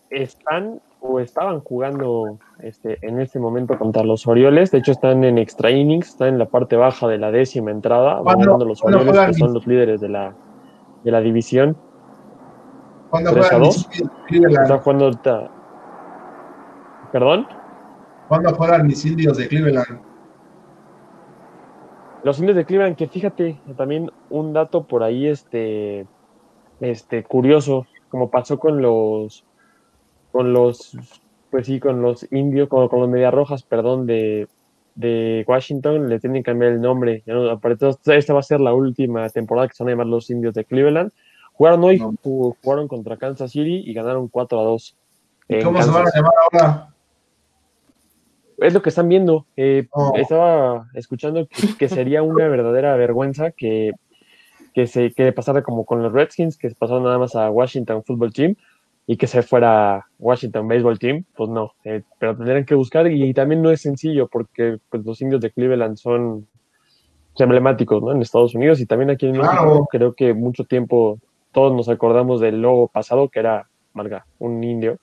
están estaban jugando este, en este momento contra los Orioles. De hecho, están en extra innings, están en la parte baja de la décima entrada, ganando los Orioles, que son los líderes de la, de la división. ¿Cuándo juegan Está jugando ¿Perdón? ¿Cuándo juegan mis indios de Cleveland? Los indios de Cleveland, que fíjate, también un dato por ahí este, este curioso, como pasó con los con los, pues sí, con los indios, con, con los medias rojas, perdón, de, de Washington, le tienen que cambiar el nombre. esta va a ser la última temporada que se van a llamar los indios de Cleveland. Jugaron hoy, jugaron contra Kansas City y ganaron 4 a 2. ¿Y cómo se van a llamar ahora? es lo que están viendo. Eh, estaba escuchando que, sería una verdadera vergüenza que, que, se, que pasara como con los Redskins, que se pasaron nada más a Washington Football Team y que se fuera Washington Baseball Team, pues no, eh, pero tendrían que buscar y, también no es sencillo porque pues, los indios de Cleveland son emblemáticos ¿no? en Estados Unidos y también aquí en México creo que mucho tiempo todos nos acordamos del logo pasado que era Marga, un indio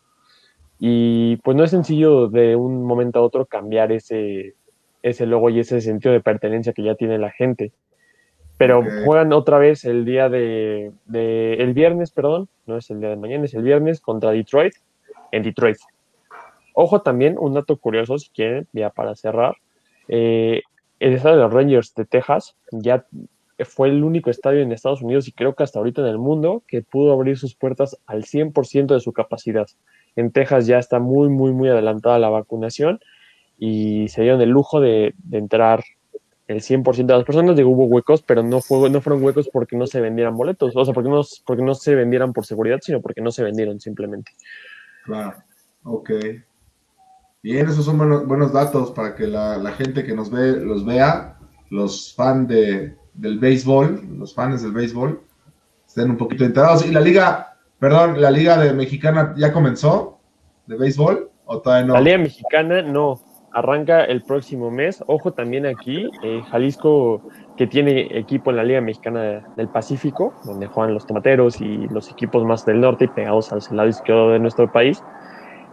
y pues no es sencillo de un momento a otro cambiar ese, ese logo y ese sentido de pertenencia que ya tiene la gente. Pero juegan otra vez el día de, el viernes, perdón, no es el día de mañana, es el viernes contra Detroit, en Detroit. Ojo también, un dato curioso, si quieren, ya para cerrar. Eh, el estadio de los Rangers de Texas ya fue el único estadio en Estados Unidos y creo que hasta ahorita en el mundo que pudo abrir sus puertas al 100% de su capacidad. En Texas ya está muy, muy, muy adelantada la vacunación y se dieron el lujo de, entrar el 100% de las personas. Digo, hubo huecos, pero no, fue, no fueron huecos porque no se vendieran boletos, o sea, porque no, porque no se vendieran por seguridad, sino porque no se vendieron simplemente. Claro, ok. Bien, esos son buenos, datos para que la, gente que nos ve los vea, los fans de, del béisbol, los fans del béisbol, estén un poquito enterados. Y la liga, Perdón, ¿la Liga de Mexicana ya comenzó de béisbol o todavía no? La Liga Mexicana no, arranca el próximo mes. Ojo también aquí, eh, Jalisco, que tiene equipo en la Liga Mexicana del Pacífico, donde juegan los tomateros y los equipos más del norte y pegados al lado izquierdo de nuestro país,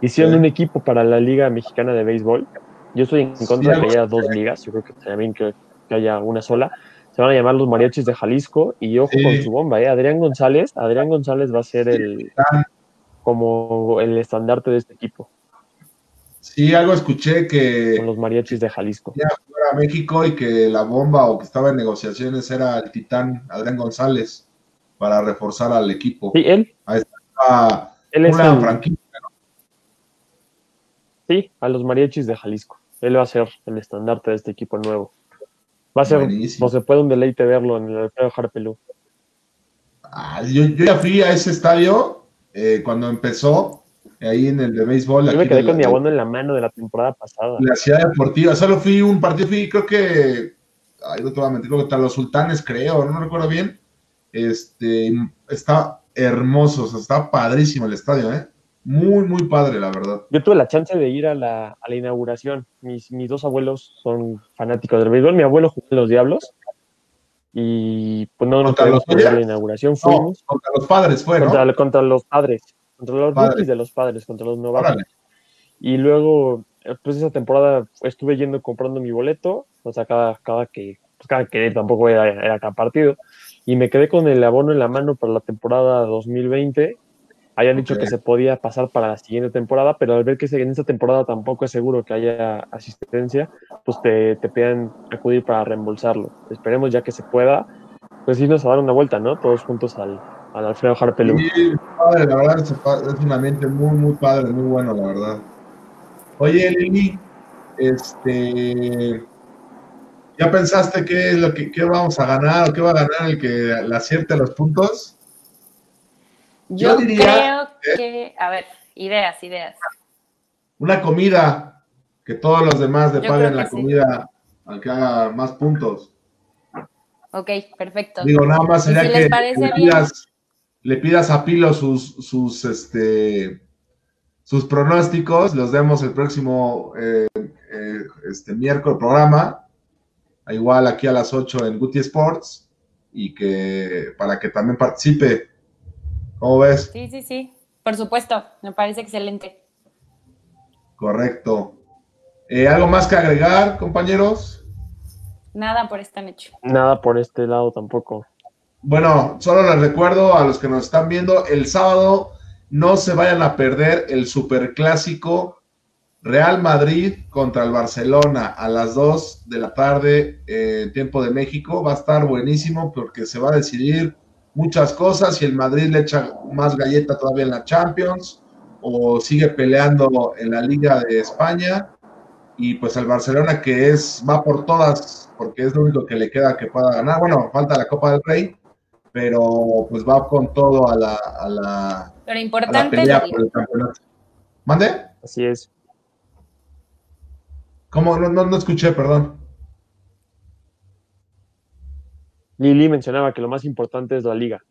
hicieron un equipo para la Liga Mexicana de Béisbol. Yo estoy en contra de que haya dos ligas, yo creo que también que haya una sola se van a llamar los mariachis de Jalisco y ojo con su bomba, ¿eh? Adrián González, Adrián González va a ser el como el estandarte de este equipo. Sí, algo escuché que con los mariachis de Jalisco. Ya a México y que la bomba o que estaba en negociaciones era el titán Adrián González para reforzar al equipo. Sí, él. él es una franquicia, Sí, a los mariachis de Jalisco. Él va a ser el estandarte de este equipo nuevo. Va a ser, no se puede un deleite verlo en el Alfredo Harpelú. Ah, yo, ya fui a ese estadio eh, cuando empezó, ahí en el de béisbol. Yo me quedé con mi abono en la mano de la temporada pasada. La ciudad deportiva, solo fui un partido, fui creo que, ay, no te voy a mentir, creo que los sultanes, creo, no recuerdo bien. Este, está hermoso, o sea, está padrísimo el estadio, ¿eh? Muy, muy padre, la verdad. Yo tuve la chance de ir a la, a la inauguración. Mis, mis, dos abuelos son fanáticos del béisbol. Mi abuelo jugó en los Diablos. Y pues no nos pudimos la inauguración. Fuimos. contra los padres fue, contra, contra los padres. Contra los rookies de los padres, contra los novatos. Y luego, pues esa temporada estuve yendo comprando mi boleto. O sea, cada, cada que, pues cada que tampoco era, era cada partido. Y me quedé con el abono en la mano para la temporada 2020 Hayan dicho que se podía pasar para la siguiente temporada, pero al ver que en esta temporada tampoco es seguro que haya asistencia, pues te, te piden acudir para reembolsarlo. Esperemos ya que se pueda, pues irnos a dar una vuelta, ¿no? Todos juntos al, al Alfredo Harpelú. Sí, padre, la verdad es, un ambiente muy, muy padre, muy bueno, la verdad. Oye, Lili, este, ¿ya pensaste qué es lo que qué vamos a ganar o qué va a ganar el que le acierte los puntos? Yo, creo que, a ver, ideas, ideas. Una comida, que todos los demás le paguen la comida al que haga más puntos. Ok, perfecto. Digo, nada más sería que le, pidas, a Pilo sus, sus, este, sus pronósticos, los demos el próximo eh, eh, este, miércoles programa, igual aquí a las 8 en Guti Sports, y que para que también participe ¿Cómo ves? Sí, sí, sí. Por supuesto, me parece excelente. Correcto. Eh, ¿Algo más que agregar, compañeros? Nada por esta noche. Nada por este lado tampoco. Bueno, solo les recuerdo a los que nos están viendo, el sábado no se vayan a perder el superclásico Real Madrid contra el Barcelona a las 2 de la tarde, eh, tiempo de México. Va a estar buenísimo porque se va a decidir muchas cosas, y el Madrid le echa más galleta todavía en la Champions o sigue peleando en la Liga de España y pues el Barcelona que es va por todas porque es lo único que le queda que pueda ganar. Bueno, falta la Copa del Rey, pero pues va con todo a la, a la, pero importante pelea por el campeonato. ¿Mande? Así es. ¿Cómo? No, no, no escuché, perdón. Lili mencionaba que lo más importante es la liga.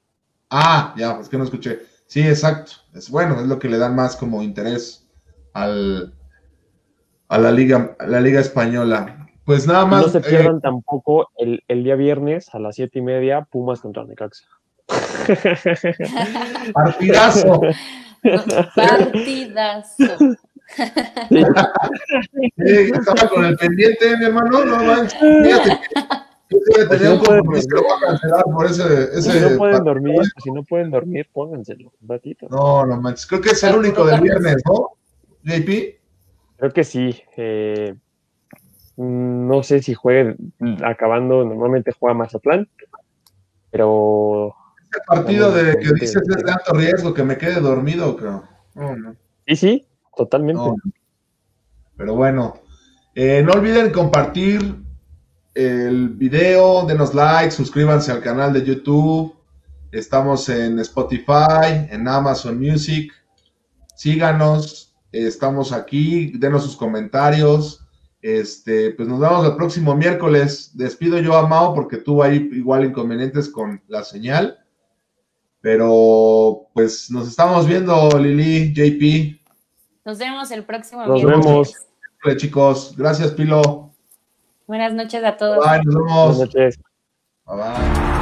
Ah, ya, es que no escuché. Sí, exacto. Es bueno, es lo que le da más como interés al, a la liga, a la liga española. Pues nada más. No se pierdan eh, tampoco el, el, día viernes a las siete y media Pumas contra Necaxa. Partidazo. Partidazo. Sí. estaba con el pendiente, mi hermano. No manches. Fíjate si no pueden, por ese, ese si no pueden dormir, si no pueden dormir, pónganselo un ratito. No, no manches. Creo que es el único del viernes, ¿no? JP. Creo que sí. Eh, no sé si juegue acabando, normalmente juega Mazatlán, pero. Este partido de que dices es de alto riesgo que me quede dormido, creo. No, Sí, sí, totalmente. Pero bueno, eh, no olviden compartir el video, denos like, suscríbanse al canal de YouTube. Estamos en Spotify, en Amazon Music. Síganos, estamos aquí, denos sus comentarios. Este, pues nos vemos el próximo miércoles. Despido yo a Mao porque tuvo ahí igual inconvenientes con la señal. Pero pues nos estamos viendo, Lili, JP. Nos vemos el próximo nos miércoles. Vemos. chicos. Gracias, Pilo. Buenas noches a todos. Bye, nos vemos. Buenas noches. Bye bye.